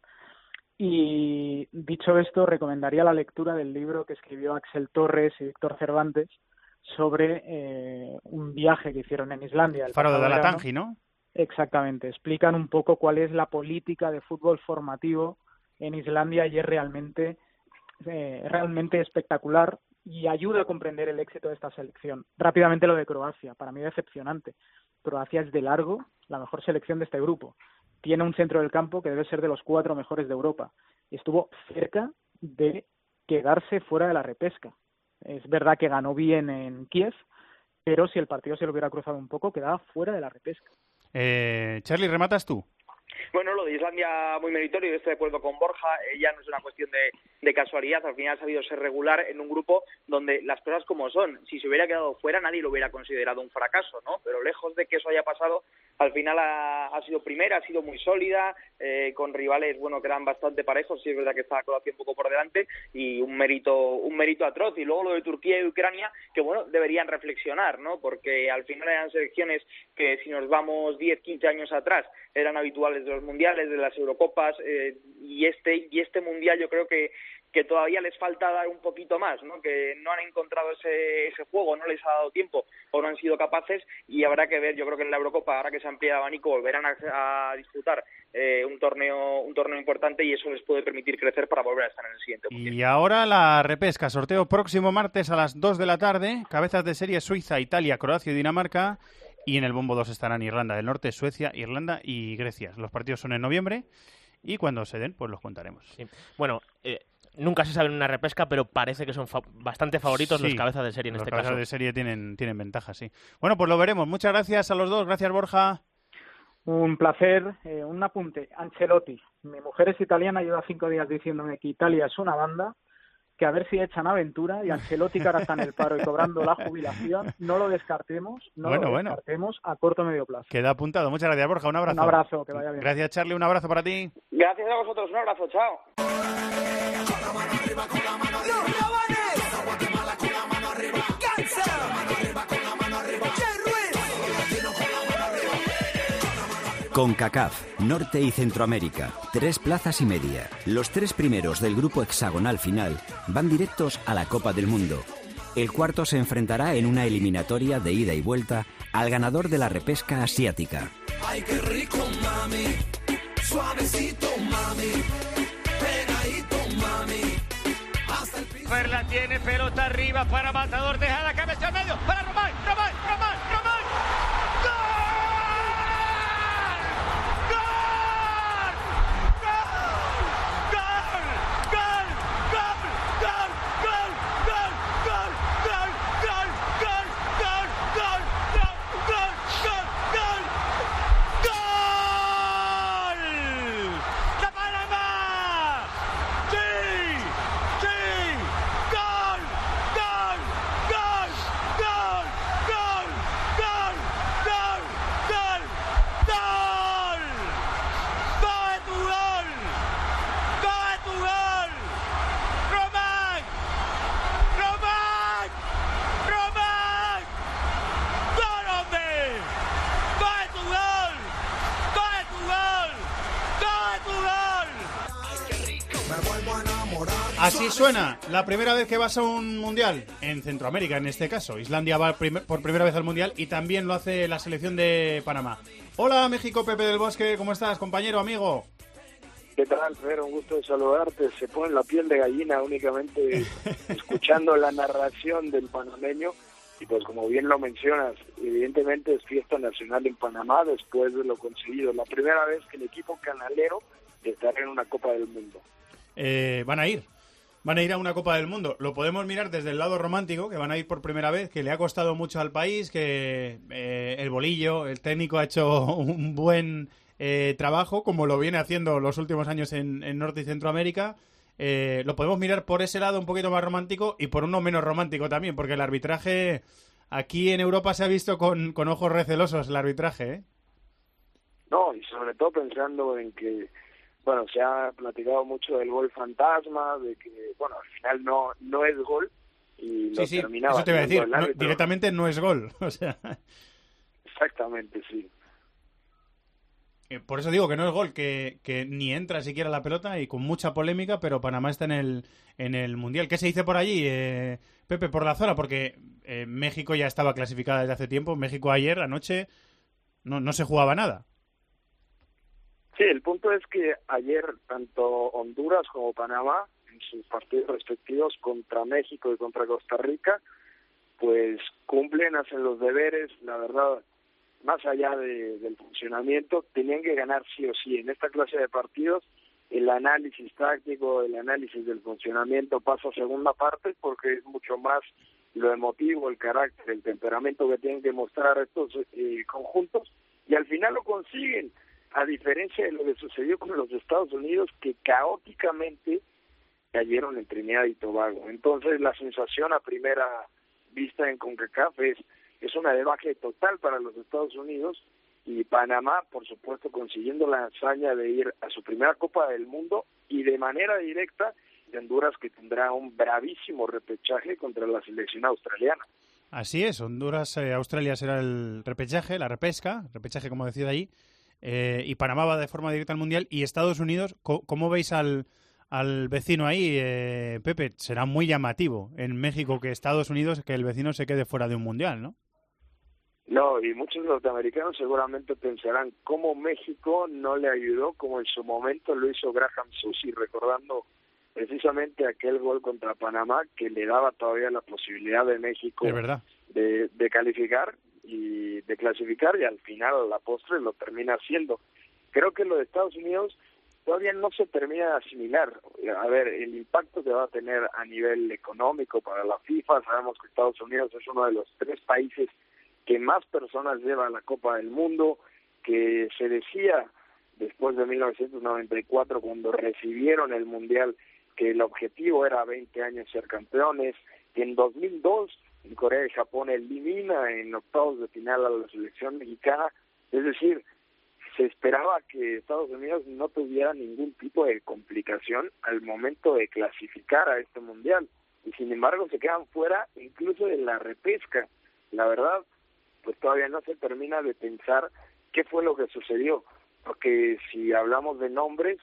Y dicho esto, recomendaría la lectura del libro que escribió Axel Torres y Víctor Cervantes sobre eh, un viaje que hicieron en Islandia. El Faro de Dalatangi, ¿no? Exactamente. Explican un poco cuál es la política de fútbol formativo en Islandia y es realmente, eh, realmente espectacular y ayuda a comprender el éxito de esta selección. Rápidamente lo de Croacia, para mí decepcionante. Croacia es de largo la mejor selección de este grupo. Tiene un centro del campo que debe ser de los cuatro mejores de Europa. Estuvo cerca de quedarse fuera de la repesca. Es verdad que ganó bien en Kiev, pero si el partido se lo hubiera cruzado un poco, quedaba fuera de la repesca. Eh, Charlie, ¿rematas tú? Bueno, lo de Islandia muy meritorio, estoy de acuerdo con Borja, eh, ya no es una cuestión de, casualidad, al final ha sabido ser regular en un grupo donde las cosas como son, si se hubiera quedado fuera nadie lo hubiera considerado un fracaso, ¿no? Pero lejos de que eso haya pasado, al final ha, ha sido primera, ha sido muy sólida, eh, con rivales, bueno, que eran bastante parejos, sí es verdad que estaba Croacia un poco por delante, y un mérito, un mérito atroz, y luego lo de Turquía y Ucrania, que bueno, deberían reflexionar, ¿no? Porque al final eran selecciones que si nos vamos 10, 15 años atrás, eran habituales de los mundiales, de las Eurocopas, eh, y este y este mundial yo creo que que todavía les falta dar un poquito más, ¿no? que no han encontrado ese, ese juego, no les ha dado tiempo o no han sido capaces y habrá que ver, yo creo que en la Eurocopa, ahora que se amplía el abanico, volverán a, a disfrutar eh, un torneo un torneo importante y eso les puede permitir crecer para volver a estar en el siguiente. Mundial. Y ahora la repesca, sorteo próximo martes a las 2 de la tarde, cabezas de serie Suiza, Italia, Croacia y Dinamarca. Y en el bombo 2 estarán Irlanda del Norte, Suecia, Irlanda y Grecia. Los partidos son en noviembre y cuando se den, pues los contaremos. Sí. Bueno, eh, nunca se sabe en una repesca, pero parece que son fa bastante favoritos sí, los cabezas de serie en los este cabezas caso. de serie tienen, tienen ventaja, sí. Bueno, pues lo veremos. Muchas gracias a los dos. Gracias, Borja. Un placer. Eh, un apunte. Ancelotti. Mi mujer es italiana, lleva cinco días diciéndome que Italia es una banda, que a ver si echan aventura y Ancelotti que ahora está en el paro y cobrando la jubilación, no lo descartemos, no bueno, lo bueno. descartemos a corto o medio plazo. Queda apuntado. Muchas gracias, Borja. Un abrazo. Un abrazo, que vaya bien. Gracias, Charlie. Un abrazo para ti. Gracias a vosotros. Un abrazo. Chao. Con CACAF, Norte y Centroamérica, tres plazas y media. Los tres primeros del grupo hexagonal final van directos a la Copa del Mundo. El cuarto se enfrentará en una eliminatoria de ida y vuelta al ganador de la repesca asiática. Ay, qué rico, mami. Suavecito, mami. Pegadito, mami. Hasta el piso. Perla tiene pelota arriba para Matador, deja la cabeza al medio para Suena la primera vez que vas a un mundial en Centroamérica, en este caso. Islandia va primer, por primera vez al mundial y también lo hace la selección de Panamá. Hola México, Pepe del Bosque, ¿cómo estás, compañero, amigo? ¿Qué tal, Fer? Un gusto de saludarte. Se pone la piel de gallina únicamente <laughs> escuchando la narración del panameño. Y pues como bien lo mencionas, evidentemente es fiesta nacional en Panamá después de lo conseguido. La primera vez que el equipo canalero estará en una Copa del Mundo. Eh, van a ir, van a ir a una Copa del Mundo. Lo podemos mirar desde el lado romántico, que van a ir por primera vez, que le ha costado mucho al país, que eh, el bolillo, el técnico ha hecho <laughs> un buen eh, trabajo, como lo viene haciendo los últimos años en, Norte y Centroamérica. Eh, lo podemos mirar por ese lado un poquito más romántico y por uno menos romántico también, porque el arbitraje aquí en Europa se ha visto con, con ojos recelosos el arbitraje. ¿eh? No, y sobre todo pensando en que bueno, se ha platicado mucho del gol fantasma, de que, bueno, al final no, no es gol y lo sí, sí, terminaba eso te iba a decir, no, directamente no es gol. <laughs> O sea, Exactamente, sí. eh, por eso digo que no es gol, que, que ni entra siquiera la pelota y con mucha polémica, pero Panamá está en el, en el Mundial. ¿Qué se dice por allí, eh, Pepe, por la zona? Porque eh, México ya estaba clasificada desde hace tiempo. México ayer, anoche, no, no se jugaba nada. Sí, el punto es que ayer tanto Honduras como Panamá, en sus partidos respectivos contra México y contra Costa Rica, pues cumplen, hacen los deberes, la verdad, más allá de, del funcionamiento, tenían que ganar sí o sí. En esta clase de partidos el análisis táctico, el análisis del funcionamiento pasa a segunda parte porque es mucho más lo emotivo, el carácter, el temperamento que tienen que mostrar estos eh, conjuntos y al final lo consiguen, a diferencia de lo que sucedió con los Estados Unidos que caóticamente cayeron en Trinidad y Tobago. Entonces la sensación a primera vista en CONCACAF es, es una debacle total para los Estados Unidos y Panamá, por supuesto, consiguiendo la hazaña de ir a su primera Copa del Mundo y de manera directa de Honduras que tendrá un bravísimo repechaje contra la selección australiana. Así es, Honduras-Australia será el repechaje, la repesca, repechaje como decía ahí, eh, y Panamá va de forma directa al Mundial. ¿Y Estados Unidos, cómo veis al, al vecino ahí, eh, Pepe? Será muy llamativo en México que Estados Unidos, que el vecino se quede fuera de un Mundial, ¿no? No, y muchos norteamericanos seguramente pensarán cómo México no le ayudó como en su momento lo hizo Graham Susi, recordando precisamente aquel gol contra Panamá que le daba todavía la posibilidad de México De, de calificar y de clasificar y al final a la postre lo termina haciendo. Creo que lo de Estados Unidos todavía no se termina de asimilar. A ver, el impacto que va a tener a nivel económico para la FIFA, sabemos que Estados Unidos es uno de los tres países que más personas lleva a la Copa del Mundo, que se decía después de 1994 cuando recibieron el Mundial que el objetivo era 20 años ser campeones, que en 2002 en Corea y Japón elimina en octavos de final a la selección mexicana, es decir, se esperaba que Estados Unidos no tuviera ningún tipo de complicación al momento de clasificar a este mundial y sin embargo se quedan fuera incluso de la repesca. La verdad, pues todavía no se termina de pensar qué fue lo que sucedió, porque si hablamos de nombres,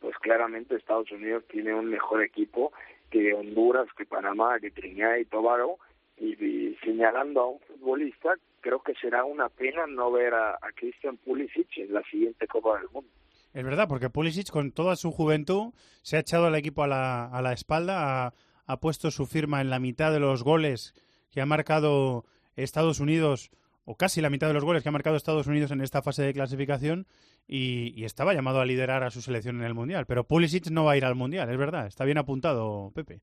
pues claramente Estados Unidos tiene un mejor equipo que Honduras, que Panamá, que Trinidad y Tobago, y, señalando a un futbolista, creo que será una pena no ver a, a Christian Pulisic en la siguiente Copa del Mundo. Es verdad, porque Pulisic con toda su juventud se ha echado al equipo a la, a la espalda, ha, ha puesto su firma en la mitad de los goles que ha marcado Estados Unidos, o casi la mitad de los goles que ha marcado Estados Unidos en esta fase de clasificación, y, estaba llamado a liderar a su selección en el Mundial. Pero Pulisic no va a ir al Mundial, es verdad. Está bien apuntado, Pepe.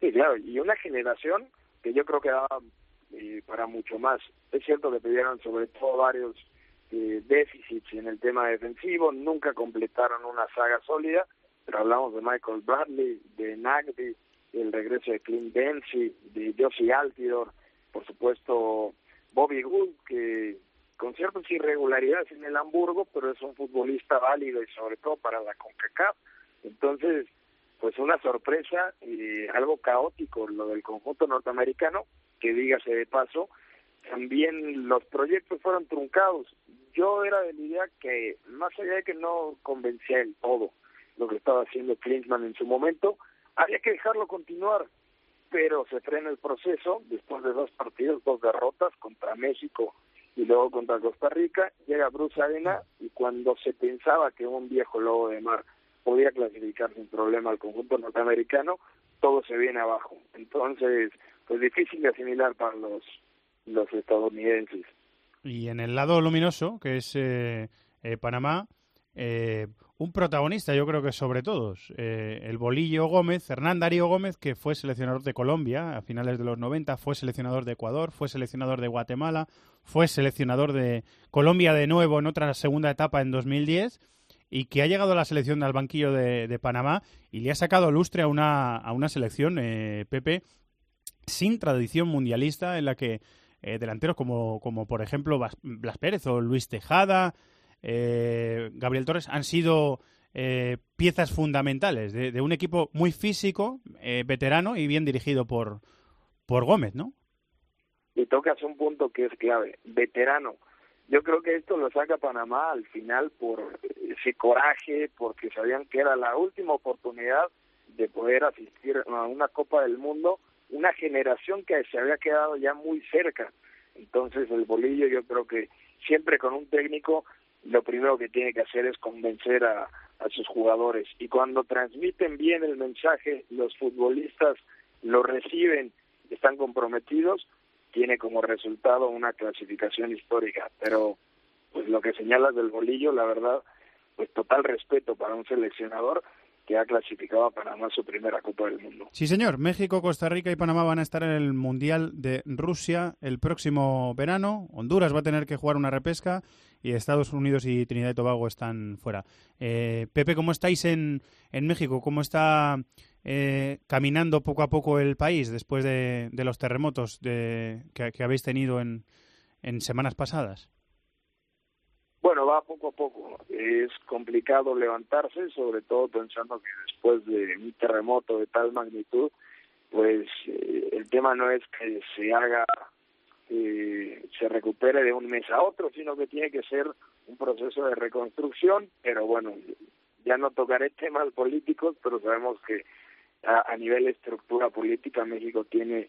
Sí, claro, y una generación que yo creo que daba eh, para mucho más. Es cierto que tuvieron sobre todo varios eh, déficits en el tema defensivo, nunca completaron una saga sólida, pero hablamos de Michael Bradley, de Nagby, el regreso de Clint Dempsey, de Josie Altidor, por supuesto Bobby Gould, que con ciertas irregularidades en el Hamburgo, pero es un futbolista válido y sobre todo para la CONCACAF. Entonces, pues una sorpresa y algo caótico lo del conjunto norteamericano, que dígase de paso, también los proyectos fueron truncados. Yo era de la idea que, más allá de que no convencía del todo lo que estaba haciendo Klinsmann en su momento, había que dejarlo continuar pero se frena el proceso después de dos partidos, dos derrotas contra México y luego contra Costa Rica, llega Bruce Arena y cuando se pensaba que un viejo lobo de mar podía clasificar sin problema al conjunto norteamericano, todo se viene abajo. Entonces, pues difícil de asimilar para los, los estadounidenses. Y en el lado luminoso, que es eh, eh, Panamá, eh, un protagonista, yo creo que sobre todos, eh, el Bolillo Gómez, Hernán Darío Gómez, que fue seleccionador de Colombia a finales de los 90, fue seleccionador de Ecuador, fue seleccionador de Guatemala, fue seleccionador de Colombia de nuevo en otra segunda etapa en 2010 y que ha llegado a la selección del banquillo de, Panamá y le ha sacado lustre a una, a una selección, eh, Pepe, sin tradición mundialista en la que eh, delanteros como, como por ejemplo Blas Pérez o Luis Tejada, eh, Gabriel Torres han sido eh, piezas fundamentales de, un equipo muy físico, eh, veterano y bien dirigido por, por Gómez, ¿no? Y tocas un punto que es clave, veterano. Yo creo que esto lo saca Panamá al final por ese coraje, porque sabían que era la última oportunidad de poder asistir a una Copa del Mundo, una generación que se había quedado ya muy cerca. Entonces el bolillo yo creo que siempre con un técnico lo primero que tiene que hacer es convencer a, a sus jugadores. Y cuando transmiten bien el mensaje, los futbolistas lo reciben, están comprometidos, tiene como resultado una clasificación histórica. Pero pues lo que señalas del bolillo, la verdad, pues total respeto para un seleccionador que ha clasificado a Panamá su primera Copa del Mundo. Sí, señor. México, Costa Rica y Panamá van a estar en el Mundial de Rusia el próximo verano. Honduras va a tener que jugar una repesca y Estados Unidos y Trinidad y Tobago están fuera. Eh, Pepe, ¿cómo estáis en, en México? ¿Cómo está eh, caminando poco a poco el país después de, los terremotos de, que, habéis tenido en, en semanas pasadas? Bueno, va poco a poco. Es complicado levantarse, sobre todo pensando que después de un terremoto de tal magnitud, pues eh, el tema no es que se haga, eh, se recupere de un mes a otro, sino que tiene que ser un proceso de reconstrucción. Pero bueno, ya no tocaré <laughs> temas políticos, pero sabemos que a, a nivel de estructura política México tiene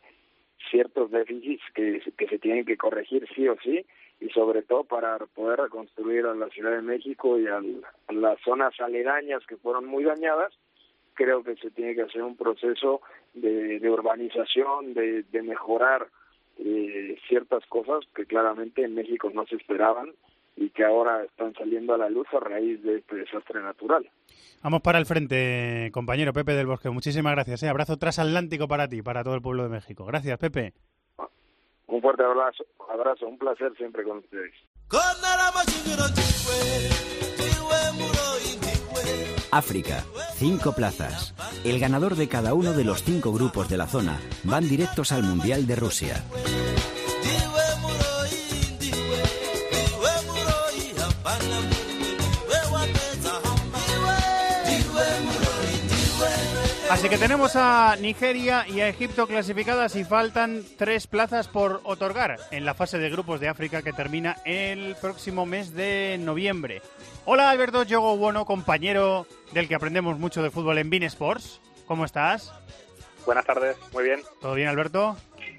ciertos déficits que, que se tienen que corregir sí o sí y sobre todo para poder reconstruir a la Ciudad de México y a las zonas aledañas que fueron muy dañadas, creo que se tiene que hacer un proceso de, de urbanización, de, de mejorar eh, ciertas cosas que claramente en México no se esperaban y que ahora están saliendo a la luz a raíz de este desastre natural. Vamos para el frente, compañero Pepe del Bosque. Muchísimas gracias. ¿eh? Abrazo transatlántico para ti, para todo el pueblo de México. Gracias, Pepe. Un fuerte abrazo, abrazo, un placer siempre con ustedes. África, cinco plazas. El ganador de cada uno de los cinco grupos de la zona van directos al Mundial de Rusia. Así que tenemos a Nigeria y a Egipto clasificadas y faltan tres plazas por otorgar en la fase de grupos de África que termina el próximo mes de noviembre. Hola Alberto Yogo Bueno, compañero del que aprendemos mucho de fútbol en Bean Sports. ¿Cómo estás? Buenas tardes, muy bien. ¿Todo bien, Alberto?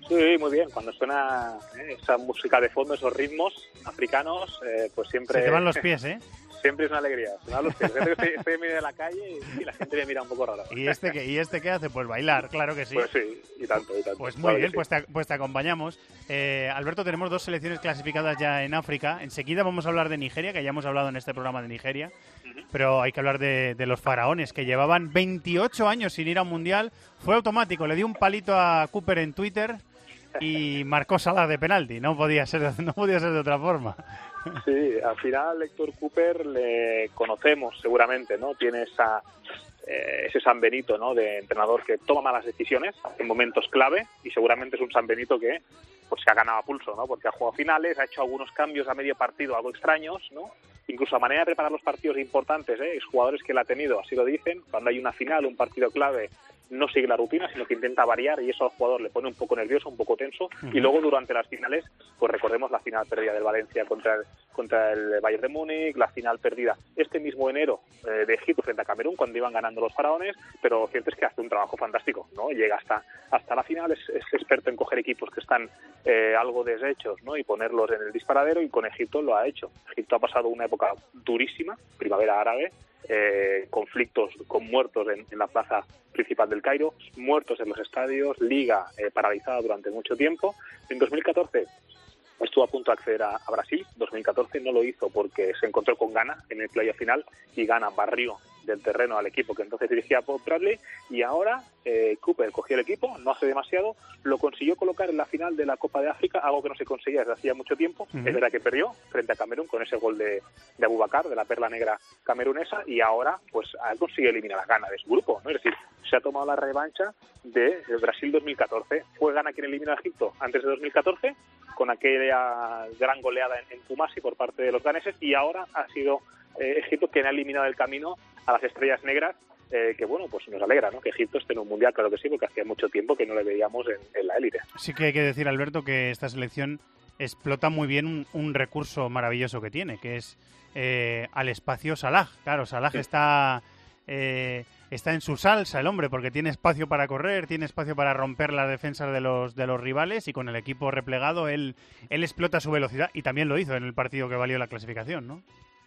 Sí, muy bien. Cuando suena eh, esa música de fondo, esos ritmos africanos, eh, pues siempre... Se te van los pies, ¿eh? Siempre es una alegría. Pies. Siempre estoy, estoy en medio de la calle y, y la gente me mira un poco raro. ¿Y este, qué, ¿Y este qué hace? Pues bailar, claro que sí. Pues sí, y tanto, y tanto. Pues muy Claro bien, sí. pues te, pues te acompañamos. Eh, Alberto, tenemos dos selecciones clasificadas ya en África. Enseguida vamos a hablar de Nigeria, que ya hemos hablado en este programa de Nigeria. Pero hay que hablar de, de los faraones, que llevaban 28 años sin ir a un mundial. Fue automático, le di un palito a Cooper en Twitter y <laughs> marcó Salah de penalti. No podía ser, no podía ser de otra forma. <laughs> Sí, al final Héctor Cooper le conocemos seguramente, ¿no? Tiene esa eh, ese San Benito, ¿no? De entrenador que toma malas decisiones en momentos clave y seguramente es un San Benito que pues se ha ganado a pulso, ¿no? Porque ha jugado finales, ha hecho algunos cambios a medio partido algo extraños, ¿no? Incluso a manera de preparar los partidos importantes, ¿eh? jugadores que él ha tenido, así lo dicen, cuando hay una final, un partido clave, no sigue la rutina, sino que intenta variar y eso al jugador le pone un poco nervioso, un poco tenso. Y luego durante las finales, pues recordemos la final perdida del Valencia contra el, contra el Bayern de Múnich, la final perdida este mismo enero eh, de Egipto frente a Camerún cuando iban ganando los faraones, pero lo cierto es que hace un trabajo fantástico, ¿no? Llega hasta, hasta la final, es, es experto en coger equipos que están eh, algo deshechos, ¿no? Y ponerlos en el disparadero y con Egipto lo ha hecho. Egipto ha pasado una época durísima, primavera árabe, eh, conflictos con muertos en, en la plaza principal del Cairo, muertos en los estadios, liga eh, paralizada durante mucho tiempo. En 2014 estuvo a punto de acceder a, a Brasil, 2014 no lo hizo porque se encontró con Ghana en el playoff final y Ghana barrió del terreno al equipo que entonces dirigía Bob Bradley y ahora eh, Cooper cogió el equipo, no hace demasiado, lo consiguió colocar en la final de la Copa de África, algo que no se conseguía desde hacía mucho tiempo, Ujú. es verdad que perdió frente a Camerún con ese gol de, de Abubakar, de la perla negra camerunesa y ahora pues ha conseguido eliminar a Ghana de su grupo, ¿no? es decir, se ha tomado la revancha de Brasil 2014, fue Ghana quien eliminó a Egipto antes de 2014 con aquella gran goleada en, en Kumasi por parte de los ganeses y ahora ha sido eh, Egipto quien ha eliminado el camino a las estrellas negras eh, que bueno, pues nos alegra, ¿no? Que Egipto esté en un mundial, claro que sí, porque hacía mucho tiempo que no le veíamos en, en la élite. Sí que hay que decir, Alberto, que esta selección explota muy bien un, un recurso maravilloso que tiene, que es eh, al espacio Salah. Claro, Salah está, eh, está en su salsa el hombre, porque tiene espacio para correr, tiene espacio para romper las defensas de los, de los rivales y con el equipo replegado él, él explota su velocidad y también lo hizo en el partido que valió la clasificación, ¿no?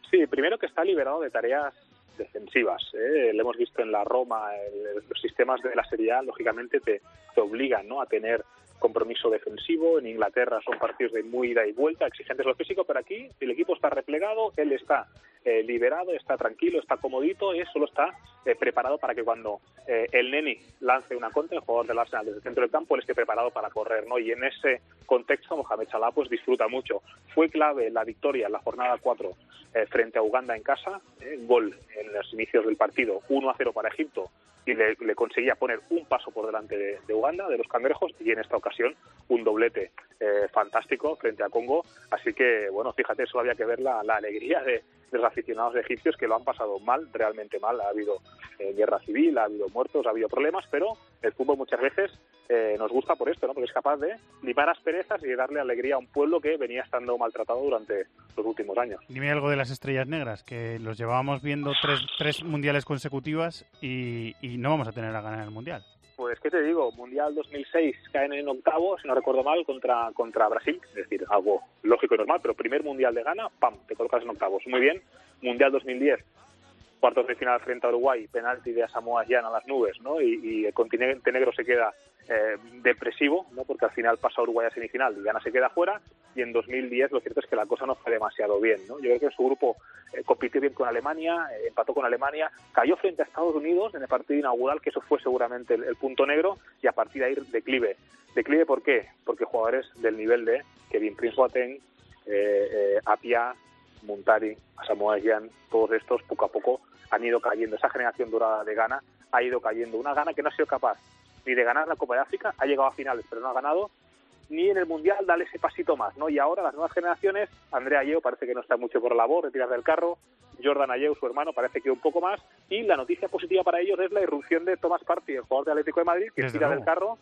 Sí, primero que está liberado de tareas defensivas. ¿eh? Lo hemos visto en la Roma, el- los sistemas de la Serie A, lógicamente, te, te obligan ¿no? a tener compromiso defensivo. En Inglaterra son partidos de muy ida y vuelta, exigentes lo físico, pero aquí el equipo está replegado, él está eh, liberado, está tranquilo, está comodito, y solo está eh, preparado para que cuando eh, el Neni lance una contra, el jugador del Arsenal desde el centro del campo, él esté preparado para correr, ¿no? Y en ese contexto, Mohamed Salah pues disfruta mucho. Fue clave la victoria en la jornada 4 eh, frente a Uganda en casa, eh, gol en los inicios del partido, 1 a 0 para Egipto, y le, le conseguía poner un paso por delante de, Uganda, de los cangrejos, y en esta ocasión un doblete eh, fantástico frente a Congo. Así que, bueno, fíjate, solo había que ver la, la alegría de, de los aficionados egipcios que lo han pasado mal, realmente mal. Ha habido eh, guerra civil, ha habido muertos, ha habido problemas, pero el fútbol muchas veces eh, nos gusta por esto, ¿no? porque es capaz de limar asperezas y de darle alegría a un pueblo que venía estando maltratado durante los últimos años. Dime algo de las estrellas negras, que los llevábamos viendo tres, tres mundiales consecutivas y, y no vamos a tener a ganar el mundial. Pues, ¿qué te digo? Mundial 2006 caen en octavos, si no recuerdo mal, contra, contra Brasil. Es decir, algo lógico y normal, pero primer Mundial de gana, ¡pam!, te colocas en octavos. Muy bien. Mundial 2010, cuartos de final frente a Uruguay, penalti de Samoa Jan a las nubes, ¿no? Y, y el continente negro se queda eh, depresivo, ¿no? Porque al final pasa Uruguay a semifinal y Ghana se queda fuera. Y en 2010 lo cierto es que la cosa no fue demasiado bien, ¿no? Yo creo que su grupo eh, compitió bien con Alemania, eh, empató con Alemania, cayó frente a Estados Unidos en el partido inaugural, que eso fue seguramente el, el punto negro, y a partir de ahí declive. ¿Declive por qué? Porque jugadores del nivel de Kevin Prince Boateng, eh, eh, Apia, Muntari, Samoa Gyan, todos estos poco a poco han ido cayendo. Esa generación dorada de Ghana ha ido cayendo. Una Ghana que no ha sido capaz ni de ganar la Copa de África, ha llegado a finales pero no ha ganado, ni en el Mundial darle ese pasito más, ¿no? Y ahora las nuevas generaciones, Andrea Ayeu parece que no está mucho por la labor, retirar del carro, Jordan Ayeu, su hermano, parece que un poco más, y la noticia positiva para ellos es la irrupción de Tomás Partey, el jugador del Atlético de Madrid, que Desde tira luego. del carro,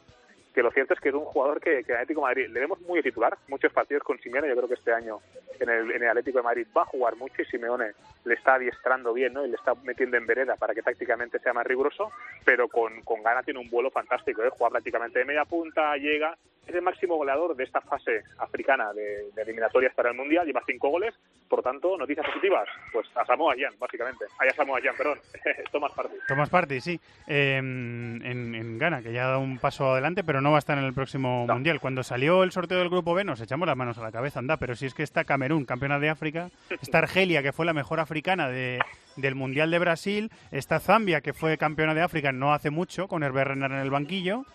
que lo cierto es que es un jugador que, que en Atlético de Madrid le vemos muy de titular, muchos partidos con Simeone, yo creo que este año en el, en el Atlético de Madrid va a jugar mucho y Simeone le está adiestrando bien, ¿no? Y le está metiendo en vereda para que tácticamente sea más riguroso, pero con, con Gana tiene un vuelo fantástico, ¿eh? Juega prácticamente de media punta, llega, es el máximo goleador de esta fase africana de, de eliminatorias para el Mundial, lleva cinco goles, por tanto, noticias positivas, pues a Samoa Jan, básicamente, Ay, a Samoa Jan, perdón, <laughs> Tomás Partey. Tomás Partey, sí. Eh, en, en Ghana, que ya ha dado un paso adelante, pero no va a estar en el próximo Mundial. Cuando salió el sorteo del Grupo B nos echamos las manos a la cabeza, anda, pero si es que está Camerún, campeona de África, <laughs> está Argelia, que fue la mejor africana de, del Mundial de Brasil, está Zambia, que fue campeona de África no hace mucho, con Hervé Renard en el banquillo,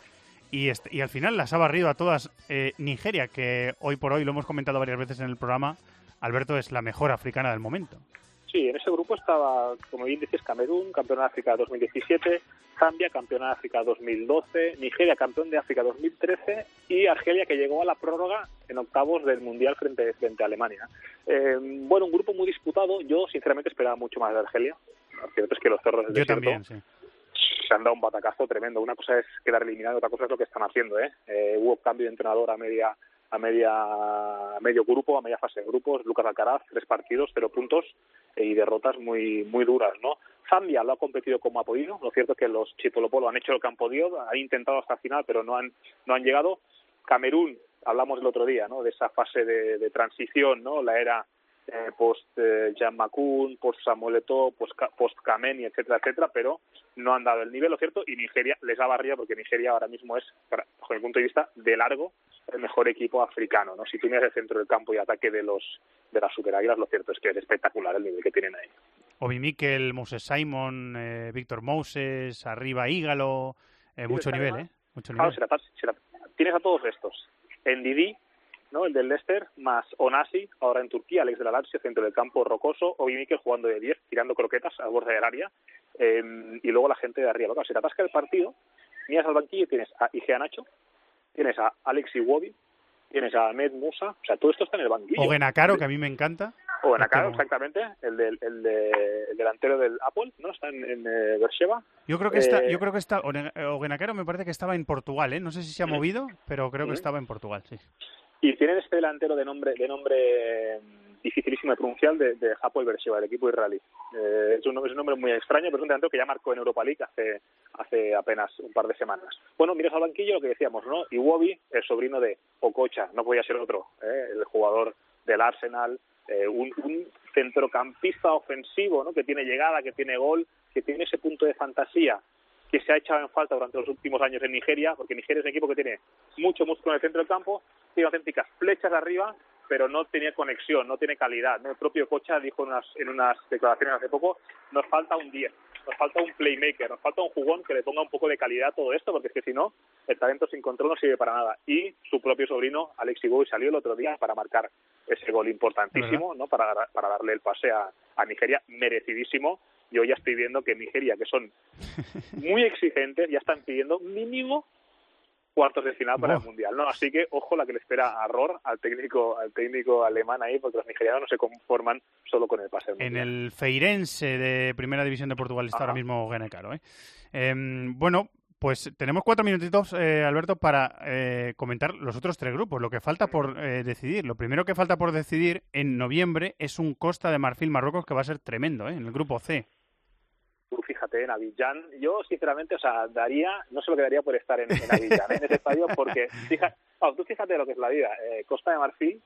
y, est- y al final las ha barrido a todas eh, Nigeria, que hoy por hoy lo hemos comentado varias veces en el programa, Alberto es la mejor africana del momento. Sí, en ese grupo estaba, como bien dices, Camerún, campeón de África 2017, Zambia, campeón de África 2012, Nigeria, campeón de África 2013 y Argelia, que llegó a la prórroga en octavos del Mundial frente, frente a Alemania. Eh, bueno, un grupo muy disputado. Yo, sinceramente, esperaba mucho más de Argelia. Lo cierto es que los del Yo desierto también, sí. Se han dado un batacazo tremendo. Una cosa es quedar eliminado, otra cosa es lo que están haciendo. ¿eh? Eh, hubo cambio de entrenador a media a media a medio grupo, a media fase de grupos. Lucas Alcaraz, tres partidos, cero puntos eh, y derrotas muy muy duras, ¿no? Zambia lo ha competido como ha podido. Lo cierto es que los Chipolopolo han hecho lo que han podido, han intentado hasta el final, pero no han no han llegado. Camerún, hablamos el otro día, ¿no? De esa fase de, de transición, ¿no? La era eh, post eh, Jan Makun, post Samuel Eto'o, post, post Kameni, etcétera, etcétera, pero no han dado el nivel, lo cierto, y Nigeria les ha barrido porque Nigeria ahora mismo es, para- bajo mi punto de vista, de largo el mejor equipo africano, ¿no? Si tú miras el centro del campo y ataque de los de las superáguilas, lo cierto es que es espectacular el nivel que tienen ahí. Obi Mikel, Moses Simon, eh, Víctor Moses, arriba Ígalo, eh, mucho nivel, ¿eh? Mucho Claro, nivel. si la pas- si la- tienes a todos estos. En Didi, ¿no? el del Leicester, más Onasi, ahora en Turquía, Alex de la Lazio, centro del campo, Rocoso, Obi Mikel jugando de 10, tirando croquetas al borde del área, eh, y luego la gente de arriba. Claro, si te atasca el partido, miras al banquillo y tienes a Igea Nacho, tienes a Alex Iwobi, tienes a Ahmed Musa, o sea, todo esto está en el banquillo. O Genacaro, que a mí me encanta. O en acá, Pero- exactamente, el, del, el, de, el delantero del Apple, ¿no? Está en, en eh, Beersheba. Yo creo que está, Eh, yo creo que está, o Genacaro me parece que estaba en Portugal, ¿eh? No sé si se ha movido, pero creo que estaba en Portugal, sí. Y tienen este delantero de nombre de nombre eh, dificilísimo de pronunciar de, de Hapoel Beersheba, el equipo israelí. Eh, es, un, es un nombre muy extraño, pero es un delantero que ya marcó en Europa League hace, hace apenas un par de semanas. Bueno, miras al banquillo lo que decíamos, ¿no? Iwobi, el sobrino de Okocha, no podía ser otro, ¿eh? el jugador del Arsenal, eh, un, un centrocampista ofensivo, ¿no? Que tiene llegada, que tiene gol, que tiene ese punto de fantasía que se ha echado en falta durante los últimos años en Nigeria, porque Nigeria es un equipo que tiene mucho músculo en el centro del campo, tiene auténticas flechas arriba, pero no tenía conexión, no tiene calidad. El propio Cocha dijo en unas, en unas declaraciones hace poco, nos falta un 10, nos falta un playmaker, nos falta un jugón que le ponga un poco de calidad a todo esto, porque es que si no, el talento sin control no sirve para nada. Y su propio sobrino, Alex Iwobi, salió el otro día para marcar ese gol importantísimo, ¿no? para, para darle el pase a, a Nigeria, merecidísimo. Yo ya estoy viendo que Nigeria, que son muy exigentes, ya están pidiendo mínimo cuartos de final para el mundial, ¿no? Así que ojo la que le espera a Ror, al técnico, al técnico alemán ahí, porque los nigerianos no se conforman solo con el pase. En el Feirense de Primera División de Portugal está ahora mismo Genecaro. ¿eh? Em, bueno, pues tenemos cuatro minutitos, eh, Alberto, para eh, comentar los otros tres grupos. Lo que falta por eh, decidir. Lo primero que falta por decidir en noviembre es un Costa de Marfil-Marruecos que va a ser tremendo, ¿eh? en el grupo C. Tú fíjate, en Abidjan, yo sinceramente, o sea, daría, no sé lo que daría por estar en, en Abidjan, ¿eh? en ese estadio, porque <laughs> fija, oh, tú fíjate lo que es la vida. Eh, Costa de Marfil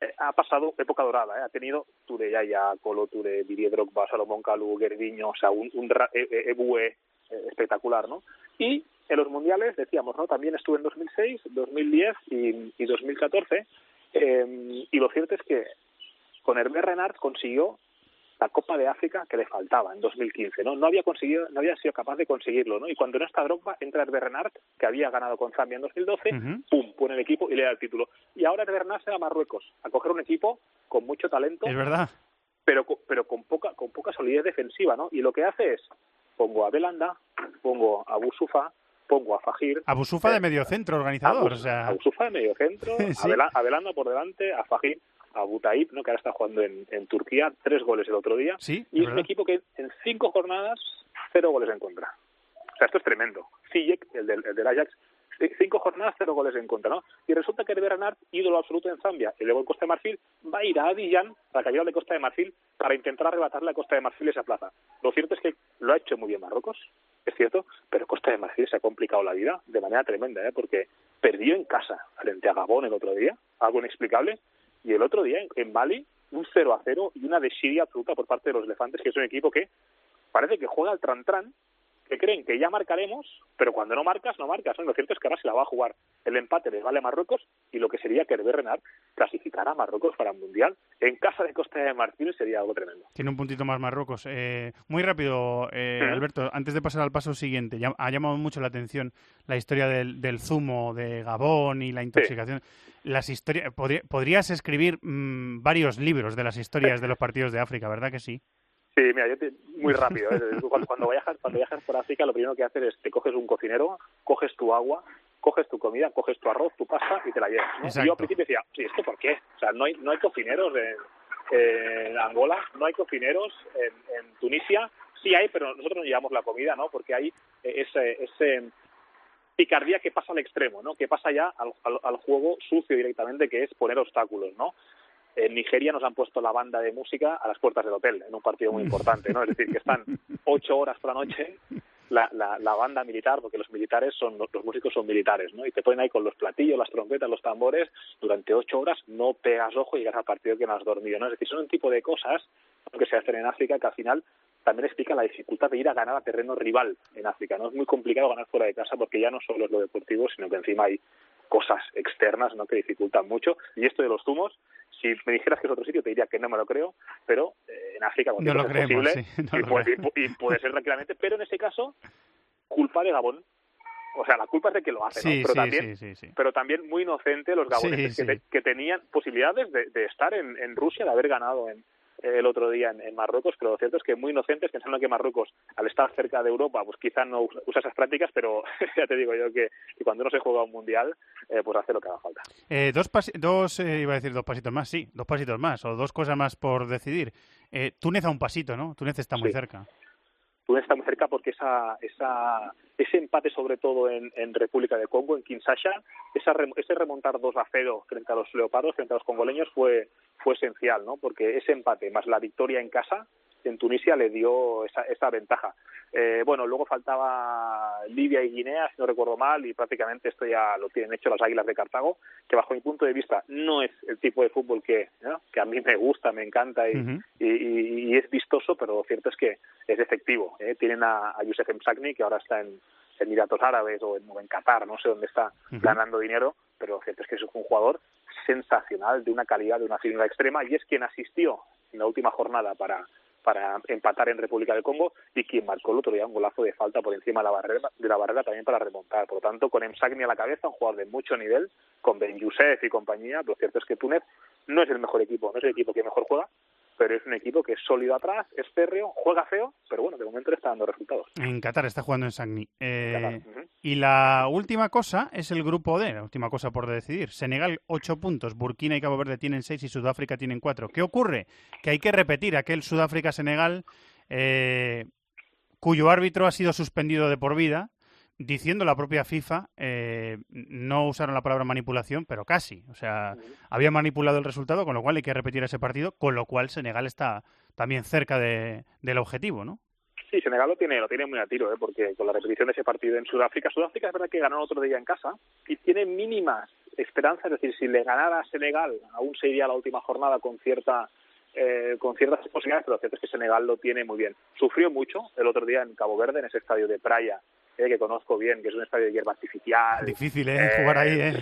eh, ha pasado época dorada, ¿eh? ha tenido Ture Yaya, Colo Ture, Didier Drogba, Salomón Kalou, Gervinho, o sea, un, un eh, Ebue espectacular, ¿no? Y en los mundiales, decíamos, ¿no? También estuve en 2006, 2010 y, y 2014, eh, y lo cierto es que con Hervé Renard consiguió la Copa de África que le faltaba en 2015, ¿no? No había conseguido, no había sido capaz de conseguirlo, ¿no? Y cuando no está Drogba, entra Hervé Renard, que había ganado con Zambia en 2012, pum, pone el equipo y le da el título. Y ahora Hervé Renard se va a Marruecos a coger un equipo con mucho talento, Es verdad. pero pero con poca con poca solidez defensiva, ¿no? Y lo que hace es pongo a Belanda, pongo a Busufa, pongo a Fajir, Abusufa de mediocentro organizador. O sea, a Busufa de medio centro, Sí. a, a Belanda por delante, a Fajir, a Butaib, ¿no? que ahora está jugando en, en Turquía, tres goles el otro día. Sí, y es un equipo que en cinco jornadas, cero goles en contra. O sea, esto es tremendo. Ziyech, el del, el del Ajax, cinco jornadas, cero goles en contra, ¿no? Y resulta que Hervé Renard, ídolo absoluto en Zambia, y luego en Costa de Marfil, va a ir a Abidjan, la capital de Costa de Marfil, para intentar arrebatarle a Costa de Marfil esa plaza. Lo cierto es que lo ha hecho muy bien Marruecos, es cierto, pero Costa de Marfil se ha complicado la vida de manera tremenda, ¿eh? Porque perdió en casa frente a Gabón el otro día, algo inexplicable, y el otro día en, Mali un 0 a 0 y una desidia absoluta por parte de los elefantes, que es un equipo que parece que juega al tran-tran, que creen que ya marcaremos, pero cuando no marcas, no marcas. ¿no? Lo cierto es que ahora se la va a jugar. El empate les vale a Marruecos y lo que sería que Hervé Renard clasificara a Marruecos para el Mundial en casa de Costa de Marfil sería algo tremendo. Tiene un puntito más Marruecos. Eh, muy rápido, eh. Alberto, antes de pasar al paso siguiente, ya- ha llamado mucho la atención la historia del, del zumo de Gabón y la intoxicación. Las historias, podría- podrías escribir mm, varios libros de las historias de los partidos de África, ¿verdad que sí? Sí, mira, yo te- muy rápido. ¿eh? <laughs> Cuando, cuando viajas, cuando viajas por África, lo primero que haces es te coges un cocinero, coges tu agua, coges tu comida, coges tu arroz, tu pasta y te la llevas. ¿no? Y yo al principio decía, sí, ¿esto por qué? O sea, no hay, no hay cocineros en, en Angola, no hay cocineros en, en Tunisia. Sí hay, pero nosotros no llevamos la comida, ¿no? Porque hay eh, ese, ese picardía que pasa al extremo, ¿no? Que pasa ya al, al, al juego sucio directamente, que es poner obstáculos, ¿no? En Nigeria nos han puesto la banda de música a las puertas del hotel, en un partido muy importante, ¿no? Es decir, que están ocho horas por la noche la, la, la banda militar, porque los militares son, los músicos son militares, ¿no? Y te ponen ahí con los platillos, las trompetas, los tambores, durante ocho horas no pegas ojo y llegas al partido que no has dormido, ¿no? Es decir, son un tipo de cosas que se hacen en África que al final también explica la dificultad de ir a ganar a terreno rival en África, ¿no? Es muy complicado ganar fuera de casa porque ya no solo es lo deportivo, sino que encima hay cosas externas, ¿no? Que dificultan mucho. Y esto de los zumos, si me dijeras que es otro sitio, te diría que no me lo creo, pero eh, en África No lo creemos, posible sí, <laughs> no y, lo puede, y y puede ser tranquilamente, pero en ese caso, culpa de Gabón. O sea, la culpa es de que lo hace, ¿no? Sí, Pero sí, también, pero también muy inocente los gaboneses que, te- que tenían posibilidades de, de estar en, en Rusia, de haber ganado en, el otro día en, en Marruecos, pero lo cierto es que muy inocentes, pensando que Marruecos, al estar cerca de Europa, pues quizá no usa esas prácticas, pero <laughs> ya te digo yo que, que cuando uno se juega un mundial, eh, pues hace lo que haga falta. Eh, dos, dos eh, iba a decir dos pasitos más, sí, dos pasitos más, o dos cosas más por decidir. Eh, Túnez a un pasito, ¿no? Túnez está muy Sí. cerca. Túnez está muy cerca porque esa, esa, ese empate sobre todo en, República de Congo, en Kinshasa, esa, ese remontar 2 a 0 frente a los leopardos, frente a los congoleños fue, fue esencial, ¿no? Porque ese empate más la victoria en casa en Tunisia le dio esa, esa ventaja. Eh, bueno, luego faltaba Libia y Guinea, si no recuerdo mal, y prácticamente esto ya lo tienen hecho las Águilas de Cartago, que bajo mi punto de vista no es el tipo de fútbol que, que a mí me gusta, me encanta y, y, y, es vistoso, pero lo cierto es que es efectivo. ¿eh? Tienen a, a Youssef Msakni, que ahora está en, Emiratos Árabes o en, o en, Qatar, no sé dónde está ganando dinero, pero lo cierto es que es un jugador sensacional, de una calidad, de una finura extrema, y es quien asistió en la última jornada para para empatar en República del Congo y quien marcó el otro día un golazo de falta por encima de la barrera, de la barrera también para remontar. Por lo tanto, con Emsagni a la cabeza, un jugador de mucho nivel, con Ben Youssef y compañía, lo cierto es que Túnez no es el mejor equipo, no es el equipo que mejor juega, pero es un equipo que es sólido atrás, es férreo, juega feo, pero bueno, de momento le está dando resultados. En Qatar está jugando en Sagni. Eh, Y la última cosa es el grupo D, la última cosa por decidir. Senegal 8 puntos, Burkina y Cabo Verde tienen 6 y Sudáfrica tienen 4. ¿Qué ocurre? Que hay que repetir aquel Sudáfrica-Senegal eh, cuyo árbitro ha sido suspendido de por vida diciendo la propia FIFA, eh, no usaron la palabra manipulación, pero casi. O sea, había manipulado el resultado, con lo cual hay que repetir ese partido, con lo cual Senegal está también cerca de, del objetivo, ¿no? Sí, Senegal lo tiene, lo tiene muy a tiro, ¿eh? porque con la repetición de ese partido en Sudáfrica, Sudáfrica es verdad que ganó otro día en casa y tiene mínimas esperanzas, es decir, si le ganara a Senegal, aún se iría a la última jornada con cierta eh, con ciertas posibilidades, pero lo cierto es que Senegal lo tiene muy bien. Sufrió mucho el otro día en Cabo Verde, en ese estadio de Praia, eh, que conozco bien, que es un estadio de hierba artificial. Difícil, ¿eh? Jugar ahí, ¿eh?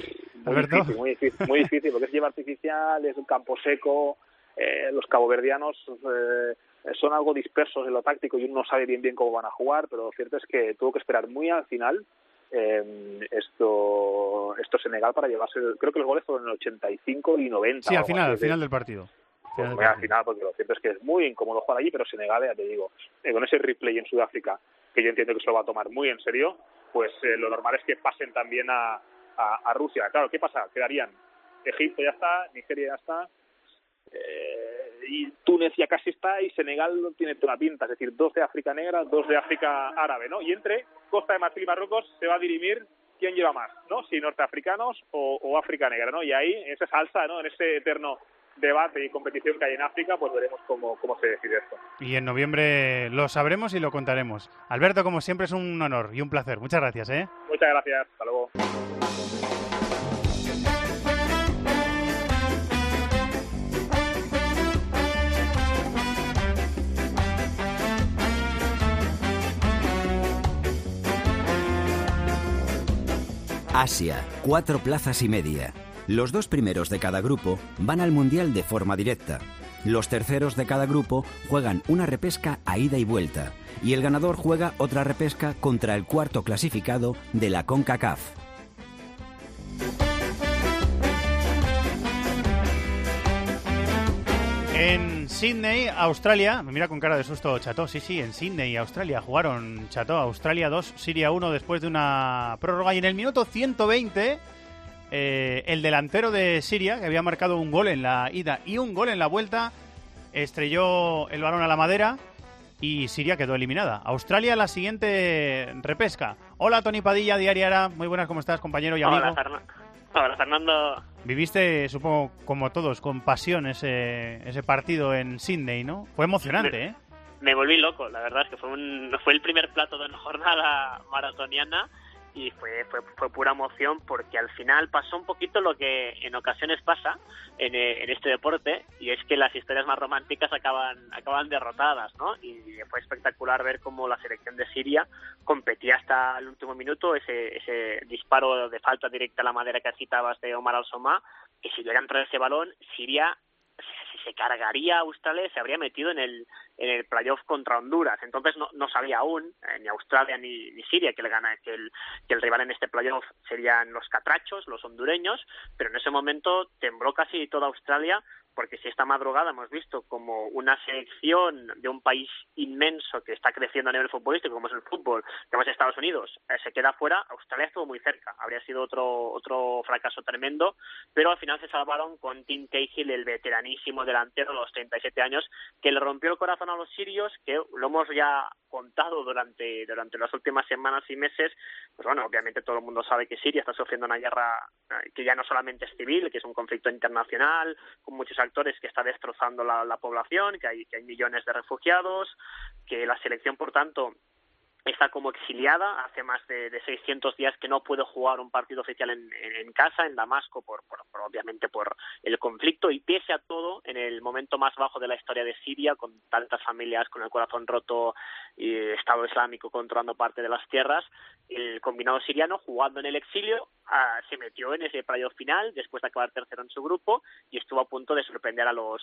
Muy difícil, muy difícil, muy difícil, porque es hierba artificial, es un campo seco, eh, los caboverdianos eh, son algo dispersos en lo táctico y uno no sabe bien bien cómo van a jugar, pero lo cierto es que tuvo que esperar muy al final eh, esto esto Senegal para llevarse, creo que los goles fueron en el 85 y 90. Sí, al final, al final del partido. Pues muy al final, porque lo cierto es que es muy incómodo jugar allí, pero Senegal, ya te digo, eh, con ese replay en Sudáfrica, que yo entiendo que se lo va a tomar muy en serio, pues eh, lo normal es que pasen también a, a, a, Rusia. Claro, ¿qué pasa? Quedarían Egipto ya está, Nigeria ya está, eh, y Túnez ya casi está, y Senegal no tiene toda pinta, es decir, dos de África negra, dos de África árabe, ¿no? Y entre Costa de Marfil y Marruecos se va a dirimir quién lleva más, ¿no? Si norteafricanos o, o África negra, ¿no? Y ahí, en esa salsa, ¿no? En ese eterno debate y competición que hay en África, pues veremos cómo, cómo se decide esto. Y en noviembre lo sabremos y lo contaremos. Alberto, como siempre, es un honor y un placer. Muchas gracias, ¿eh? Muchas gracias. Hasta luego. Asia, cuatro plazas y media. Los dos primeros de cada grupo van al Mundial de forma directa. Los terceros de cada grupo juegan una repesca a ida y vuelta. Y el ganador juega otra repesca contra el cuarto clasificado de la CONCACAF. En Sydney, Australia, me mira con cara de susto Chato, sí, sí, en Sydney, Australia, jugaron Chato, Australia 2, Siria 1 después de una prórroga y en el minuto 120 eh, el delantero de Siria, que había marcado un gol en la ida y un gol en la vuelta, estrelló el balón a la madera y Siria quedó eliminada. Australia la siguiente repesca. Hola Tony Padilla, Diariara, muy buenas, ¿cómo estás compañero y amigo? Hola, Fernando. Hola, Fernando. Viviste, supongo, como todos, con pasión ese, ese partido en Sydney, ¿no? Fue emocionante, me, ¿eh? Me volví loco, la verdad es que fue, un, fue el primer plato de una <laughs> jornada maratoniana y fue, fue, fue pura emoción porque al final pasó un poquito lo que en ocasiones pasa en, en, este deporte y es que las historias más románticas acaban, acaban derrotadas, ¿no? Y fue espectacular ver cómo la selección de Siria competía hasta el último minuto, ese, ese disparo de falta directa a la madera que citabas de Omar Al-Somá, que si llega a entrar ese balón, Siria se cargaría Australia se habría metido en el, en el playoff contra Honduras. Entonces no, no sabía aún, eh, ni Australia ni, ni Siria, que, le gana, que, el, que el rival en este playoff serían los catrachos, los hondureños, pero en ese momento tembló casi toda Australia porque si esta madrugada hemos visto como una selección de un país inmenso que está creciendo a nivel futbolístico, como es el fútbol, que es Estados Unidos, eh, se queda fuera, Australia estuvo muy cerca, habría sido otro otro fracaso tremendo, pero al final se salvaron con Tim Cahill, el veteranísimo delantero de los 37 años, que le rompió el corazón a los sirios, que lo hemos ya contado durante durante las últimas semanas y meses, pues bueno, obviamente todo el mundo sabe que Siria está sufriendo una guerra eh, que ya no solamente es civil, que es un conflicto internacional, con muchos actores que está destrozando la, la población, que hay, que hay millones de refugiados, que la selección, por tanto, está como exiliada hace más de, de 600 días que no puede jugar un partido oficial en, en, casa en Damasco por, obviamente por el conflicto. Y pese a todo en el momento más bajo de la historia de Siria con tantas familias con el corazón roto y Estado Islámico controlando parte de las tierras el combinado siriano jugando en el exilio uh, se metió en ese playoff final después de acabar tercero en su grupo y estuvo a punto de sorprender a los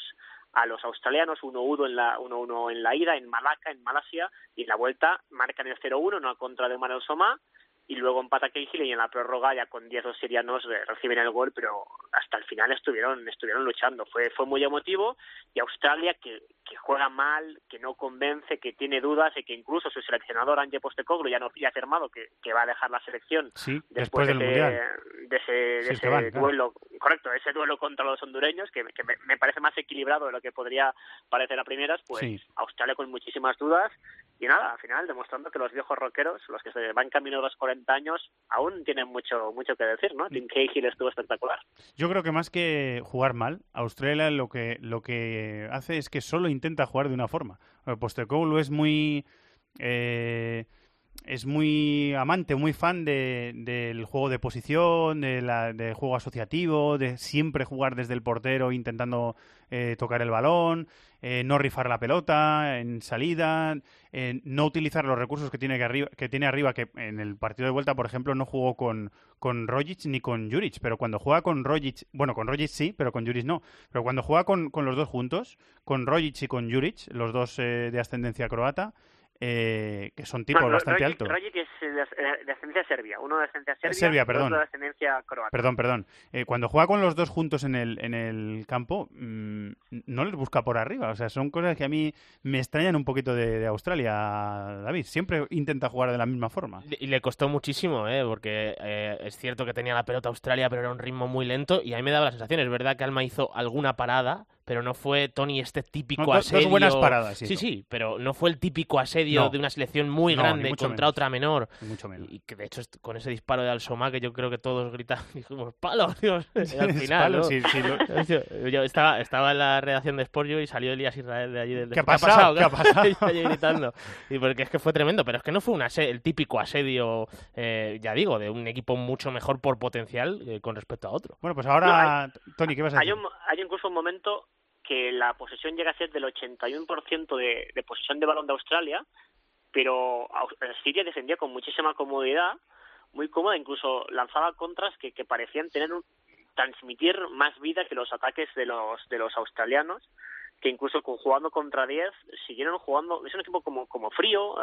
a los australianos. 1-1 en la 1-1 en la ida en Malaca en Malasia y en la vuelta marcan el 0-1 no contra de Manuel Somá y luego empata Cahill y en la prórroga ya con 10 los sirianos reciben el gol pero hasta el final estuvieron estuvieron luchando. Fue fue muy emotivo. Y Australia que, que juega mal que no convence que tiene dudas y que incluso su seleccionador Ange Postecoglou ya no ya ha afirmado que, que va a dejar la selección sí, después, después del de, mundial de ese, de sí, ese van, duelo claro. correcto ese duelo contra los hondureños que, que me, me, parece más equilibrado de lo que podría parecer a primeras pues sí. Australia con muchísimas dudas y nada al final demostrando que los viejos rockeros los que se van camino de los 40 años aún tienen mucho mucho que decir, ¿no? Tim Cahill estuvo espectacular. Yo creo que más que jugar mal, Australia lo que lo que hace es que solo intenta jugar de una forma. Postecoglou es muy eh, es muy amante, muy fan de, del juego de posición, de del juego asociativo, de siempre jugar desde el portero intentando eh, tocar el balón, eh, no rifar la pelota en salida, eh, no utilizar los recursos que tiene, que, arriba, que tiene arriba, que en el partido de vuelta, por ejemplo, no jugó con, con Rogic ni con Juric, pero cuando juega con Rogic, bueno, con Rogic sí, pero con Juric no, pero cuando juega con, con los dos juntos, con Rogic y con Juric, los dos eh, de ascendencia croata, eh, que son tipos no, bastante Rogic, altos. Rogic es de, de, ascendencia serbia, uno de ascendencia serbia, Serbia perdón. otro de ascendencia croata. Perdón, perdón. Eh, cuando juega con los dos juntos en el, en el campo, mmm, no les busca por arriba. O sea, son cosas que a mí me extrañan un poquito de, de, Australia, David. Siempre intenta jugar de la misma forma. Y le costó muchísimo, ¿eh? porque eh, es cierto que tenía la pelota Australia, pero era un ritmo muy lento. Y a mí me daba la sensación, es verdad que Alma hizo alguna parada pero no fue Tony este típico no, asedio. Dos buenas paradas, sí, sí, pero no fue el típico asedio no. de una selección muy no, grande contra menos. otra menor. Ni mucho menos. Y que de hecho con ese disparo de Alsoma que yo creo que todos gritan, <laughs> dijimos, palo, Dios, <laughs> al final. palo, ¿no? sí, sí, lo... <laughs> yo estaba, estaba en la redacción de Sportio y salió Elías Israel de allí del ¿Qué ha pasado? ¿Qué ha pasado? allí gritando. Y porque es que fue tremendo, pero es que no fue un asedio, el típico asedio, eh, ya digo, de un equipo mucho mejor por potencial eh, con respecto a otro. Bueno, pues ahora, hay, Tony, ¿qué vas a decir? Hay, un, hay incluso un momento que la posesión llega a ser del 81% de, de posesión de balón de Australia, pero Siria defendía con muchísima comodidad, muy cómoda, incluso lanzaba contras que, que parecían tener un, transmitir más vida que los ataques de los de los australianos que incluso con, jugando contra 10 siguieron jugando, es un equipo como, como frío, uh,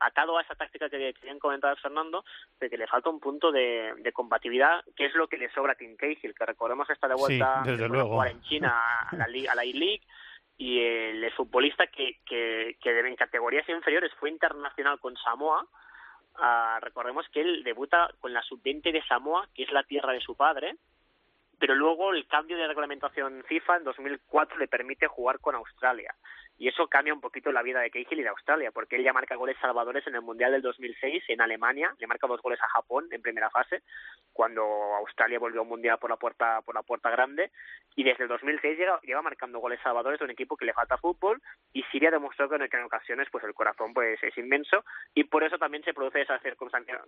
atado a esa táctica que querían comentar Fernando, de que le falta un punto de, de compatibilidad, que es lo que le sobra a Tim Cahill, que recordemos está de vuelta sí, desde luego. jugar en China a la, a la E-League, y el, el futbolista que, que, que en categorías inferiores fue internacional con Samoa, uh, recordemos que él debuta con la sub-20 de Samoa, que es la tierra de su padre, pero luego el cambio de reglamentación FIFA en 2004 le permite jugar con Australia. Y eso cambia un poquito la vida de Cahill y de Australia, porque él ya marca goles salvadores en el Mundial del 2006 en Alemania, le marca dos goles a Japón en primera fase, cuando Australia volvió a un Mundial por la puerta por la puerta grande, y desde el 2006 lleva, lleva marcando goles salvadores de un equipo que le falta fútbol, y Siria demostró que en ocasiones pues el corazón pues es inmenso, y por eso también se produce esa circunstancia,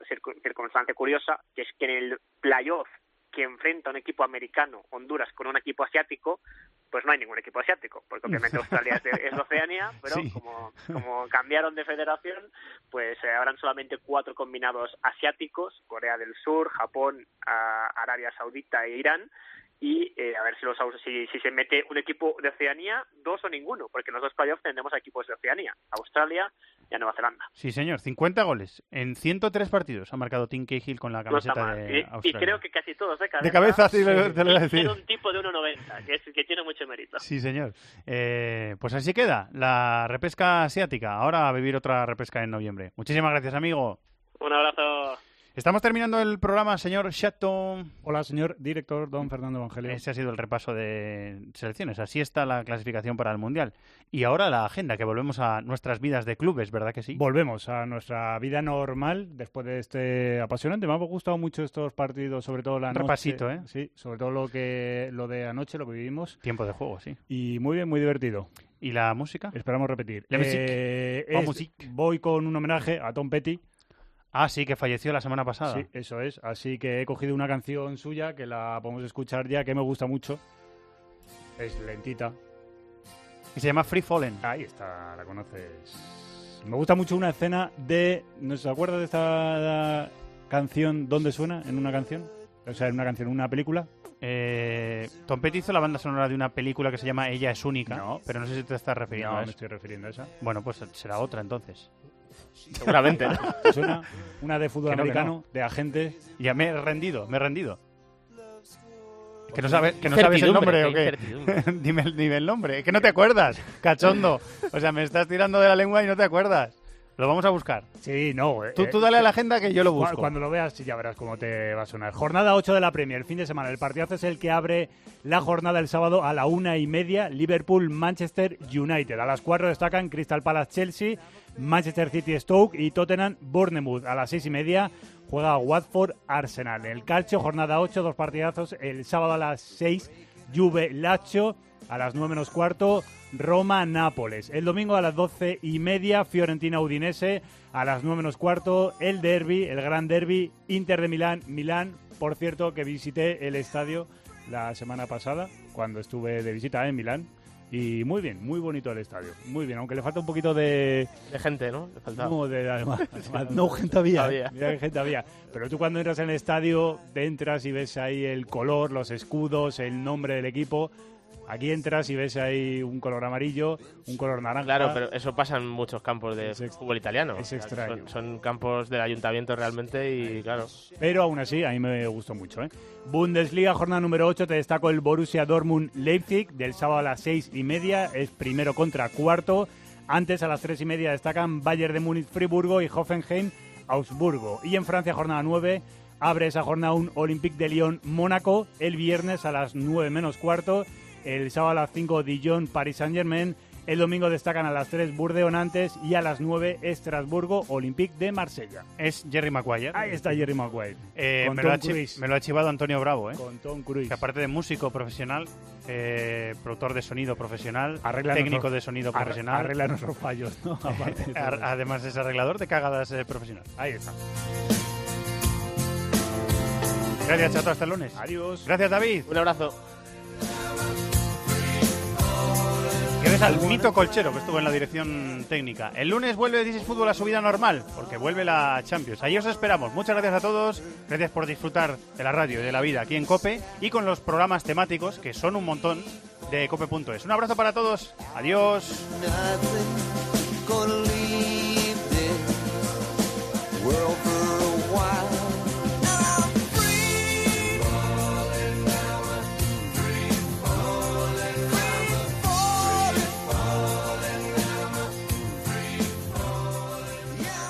circunstancia curiosa, que es que en el playoff que enfrenta un equipo americano, Honduras, con un equipo asiático, pues no hay ningún equipo asiático, porque obviamente <laughs> Australia es de, es de Oceanía, pero sí. como, como cambiaron de federación, pues eh, habrán solamente cuatro combinados asiáticos, Corea del Sur, Japón, uh, Arabia Saudita e Irán, y eh, a ver si, los, si, si se mete un equipo de Oceanía, dos o ninguno, porque en los dos playoffs tendremos a equipos de Oceanía, Australia y a Nueva Zelanda. Sí, señor, 50 goles en 103 partidos ha marcado Tim Cahill con la camiseta de Y, y Australia. creo que casi todos de cabeza. De cabeza, sí, te lo iba a decir. Era un tipo de 1,90, que, es, que tiene mucho mérito. Sí, señor. Eh, pues así queda la repesca asiática. Ahora a vivir otra repesca en noviembre. Muchísimas gracias, amigo. Un abrazo. Estamos terminando el programa, señor Chato. Hola, señor director don Fernando Evangelio. Ese ha sido el repaso de selecciones. Así está la clasificación para el Mundial. Y ahora la agenda, que volvemos a nuestras vidas de clubes, ¿verdad que sí? Volvemos a nuestra vida normal después de este apasionante. Me ha gustado mucho estos partidos, sobre todo la Un noche. repasito, ¿eh? Sí, sobre todo lo que lo de anoche, lo que vivimos. Tiempo de juego, sí. Y muy bien, muy divertido. ¿Y la música? Esperamos repetir. La. Eh, La es- voy con un homenaje a Tom Petty. Ah, sí, que falleció la semana pasada. Sí, eso es. Así que he cogido una canción suya que la podemos escuchar ya, que me gusta mucho. Es lentita. Y se llama Free Fallen. Ahí está, la conoces. Me gusta mucho una escena de... ¿No se acuerda de esta canción? ¿Dónde suena? ¿En una canción? O sea, en una canción, en una película. Eh, Tom Petty hizo la banda sonora de una película que se llama Ella es única, No. pero no sé si te estás refiriendo No, a me eso. estoy refiriendo a esa. Bueno, pues será otra entonces. Seguramente, ¿no? <laughs> ¿Te suena? Una de fútbol Que no, que americano, de agente. Ya me he rendido, me he rendido. Que no, sabe- que no sabes el nombre o qué <laughs> dime, el- dime el nombre. Que no te acuerdas, cachondo. O sea, me estás tirando de la lengua y no te acuerdas. Lo vamos a buscar. Sí, no. eh, Tú, eh, tú dale a la agenda que yo lo busco. Cuando lo veas ya verás cómo te va a sonar. Jornada 8 de la Premier, el fin de semana. El partidazo es el que abre la jornada el sábado a la una y media. Liverpool-Manchester United. A las 4 destacan Crystal Palace-Chelsea, Manchester City-Stoke y Tottenham-Bournemouth. A las seis y media juega Watford-Arsenal. En el calcio, jornada 8, dos partidazos. El sábado a las 6, Juve-Lazio. A las 9 menos cuarto, Roma-Nápoles. El domingo a las 12 y media, Fiorentina-Udinese. A las 9 menos cuarto, el derby, el gran derby, Inter de Milán. Milán, por cierto, que visité el estadio la semana pasada, cuando estuve de visita en Milán. Y muy bien, muy bonito el estadio. Muy bien, aunque le falta un poquito de... De gente, ¿no? Le faltaba. No, de, además, <laughs> además, no, gente había. Había. Mira qué gente había. Pero tú cuando entras en el estadio, te entras y ves ahí el color, los escudos, el nombre del equipo. Aquí entras y ves ahí un color amarillo, un color naranja. Claro, pero eso pasa en muchos campos de fútbol italiano. es extraño. Son, son campos del ayuntamiento realmente y claro. Pero aún así, a mí me gustó mucho. ¿eh? Bundesliga, jornada número 8, te destaco el Borussia Dortmund Leipzig, del sábado a las 6 y media, es primero contra cuarto. Antes, a las 3 y media, destacan Bayern de Múnich Friburgo y Hoffenheim Augsburgo. Y en Francia, jornada 9, abre esa jornada un Olympique de Lyon Mónaco, el viernes a las 9 menos cuarto. El sábado a las 5, Dijon Paris Saint Germain. El domingo destacan a las 3 Burdeos Nantes y a las 9 Estrasburgo Olympique de Marsella. Es Jerry Maguire. Ahí está Jerry Maguire. Eh, Con me, lo Tom ha me lo ha chivado Antonio Bravo, ¿eh? Con Tom Cruise. Que aparte de músico profesional, eh, productor de sonido profesional, Arregla técnico de sonido profesional. arregla nuestros fallos. <laughs> Además es arreglador de cagadas eh, profesional. Ahí está. Gracias, Chato. Hasta el lunes. Adiós. Gracias, David. Un abrazo. Que ves al mito colchero que estuvo en la dirección técnica. El lunes vuelve This is Fútbol a su vida normal, porque vuelve la Champions. Ahí os esperamos. Muchas gracias a todos. Gracias por disfrutar de la radio y de la vida aquí en COPE y con los programas temáticos, que son un montón, de cope.es. Un abrazo para todos. Adiós.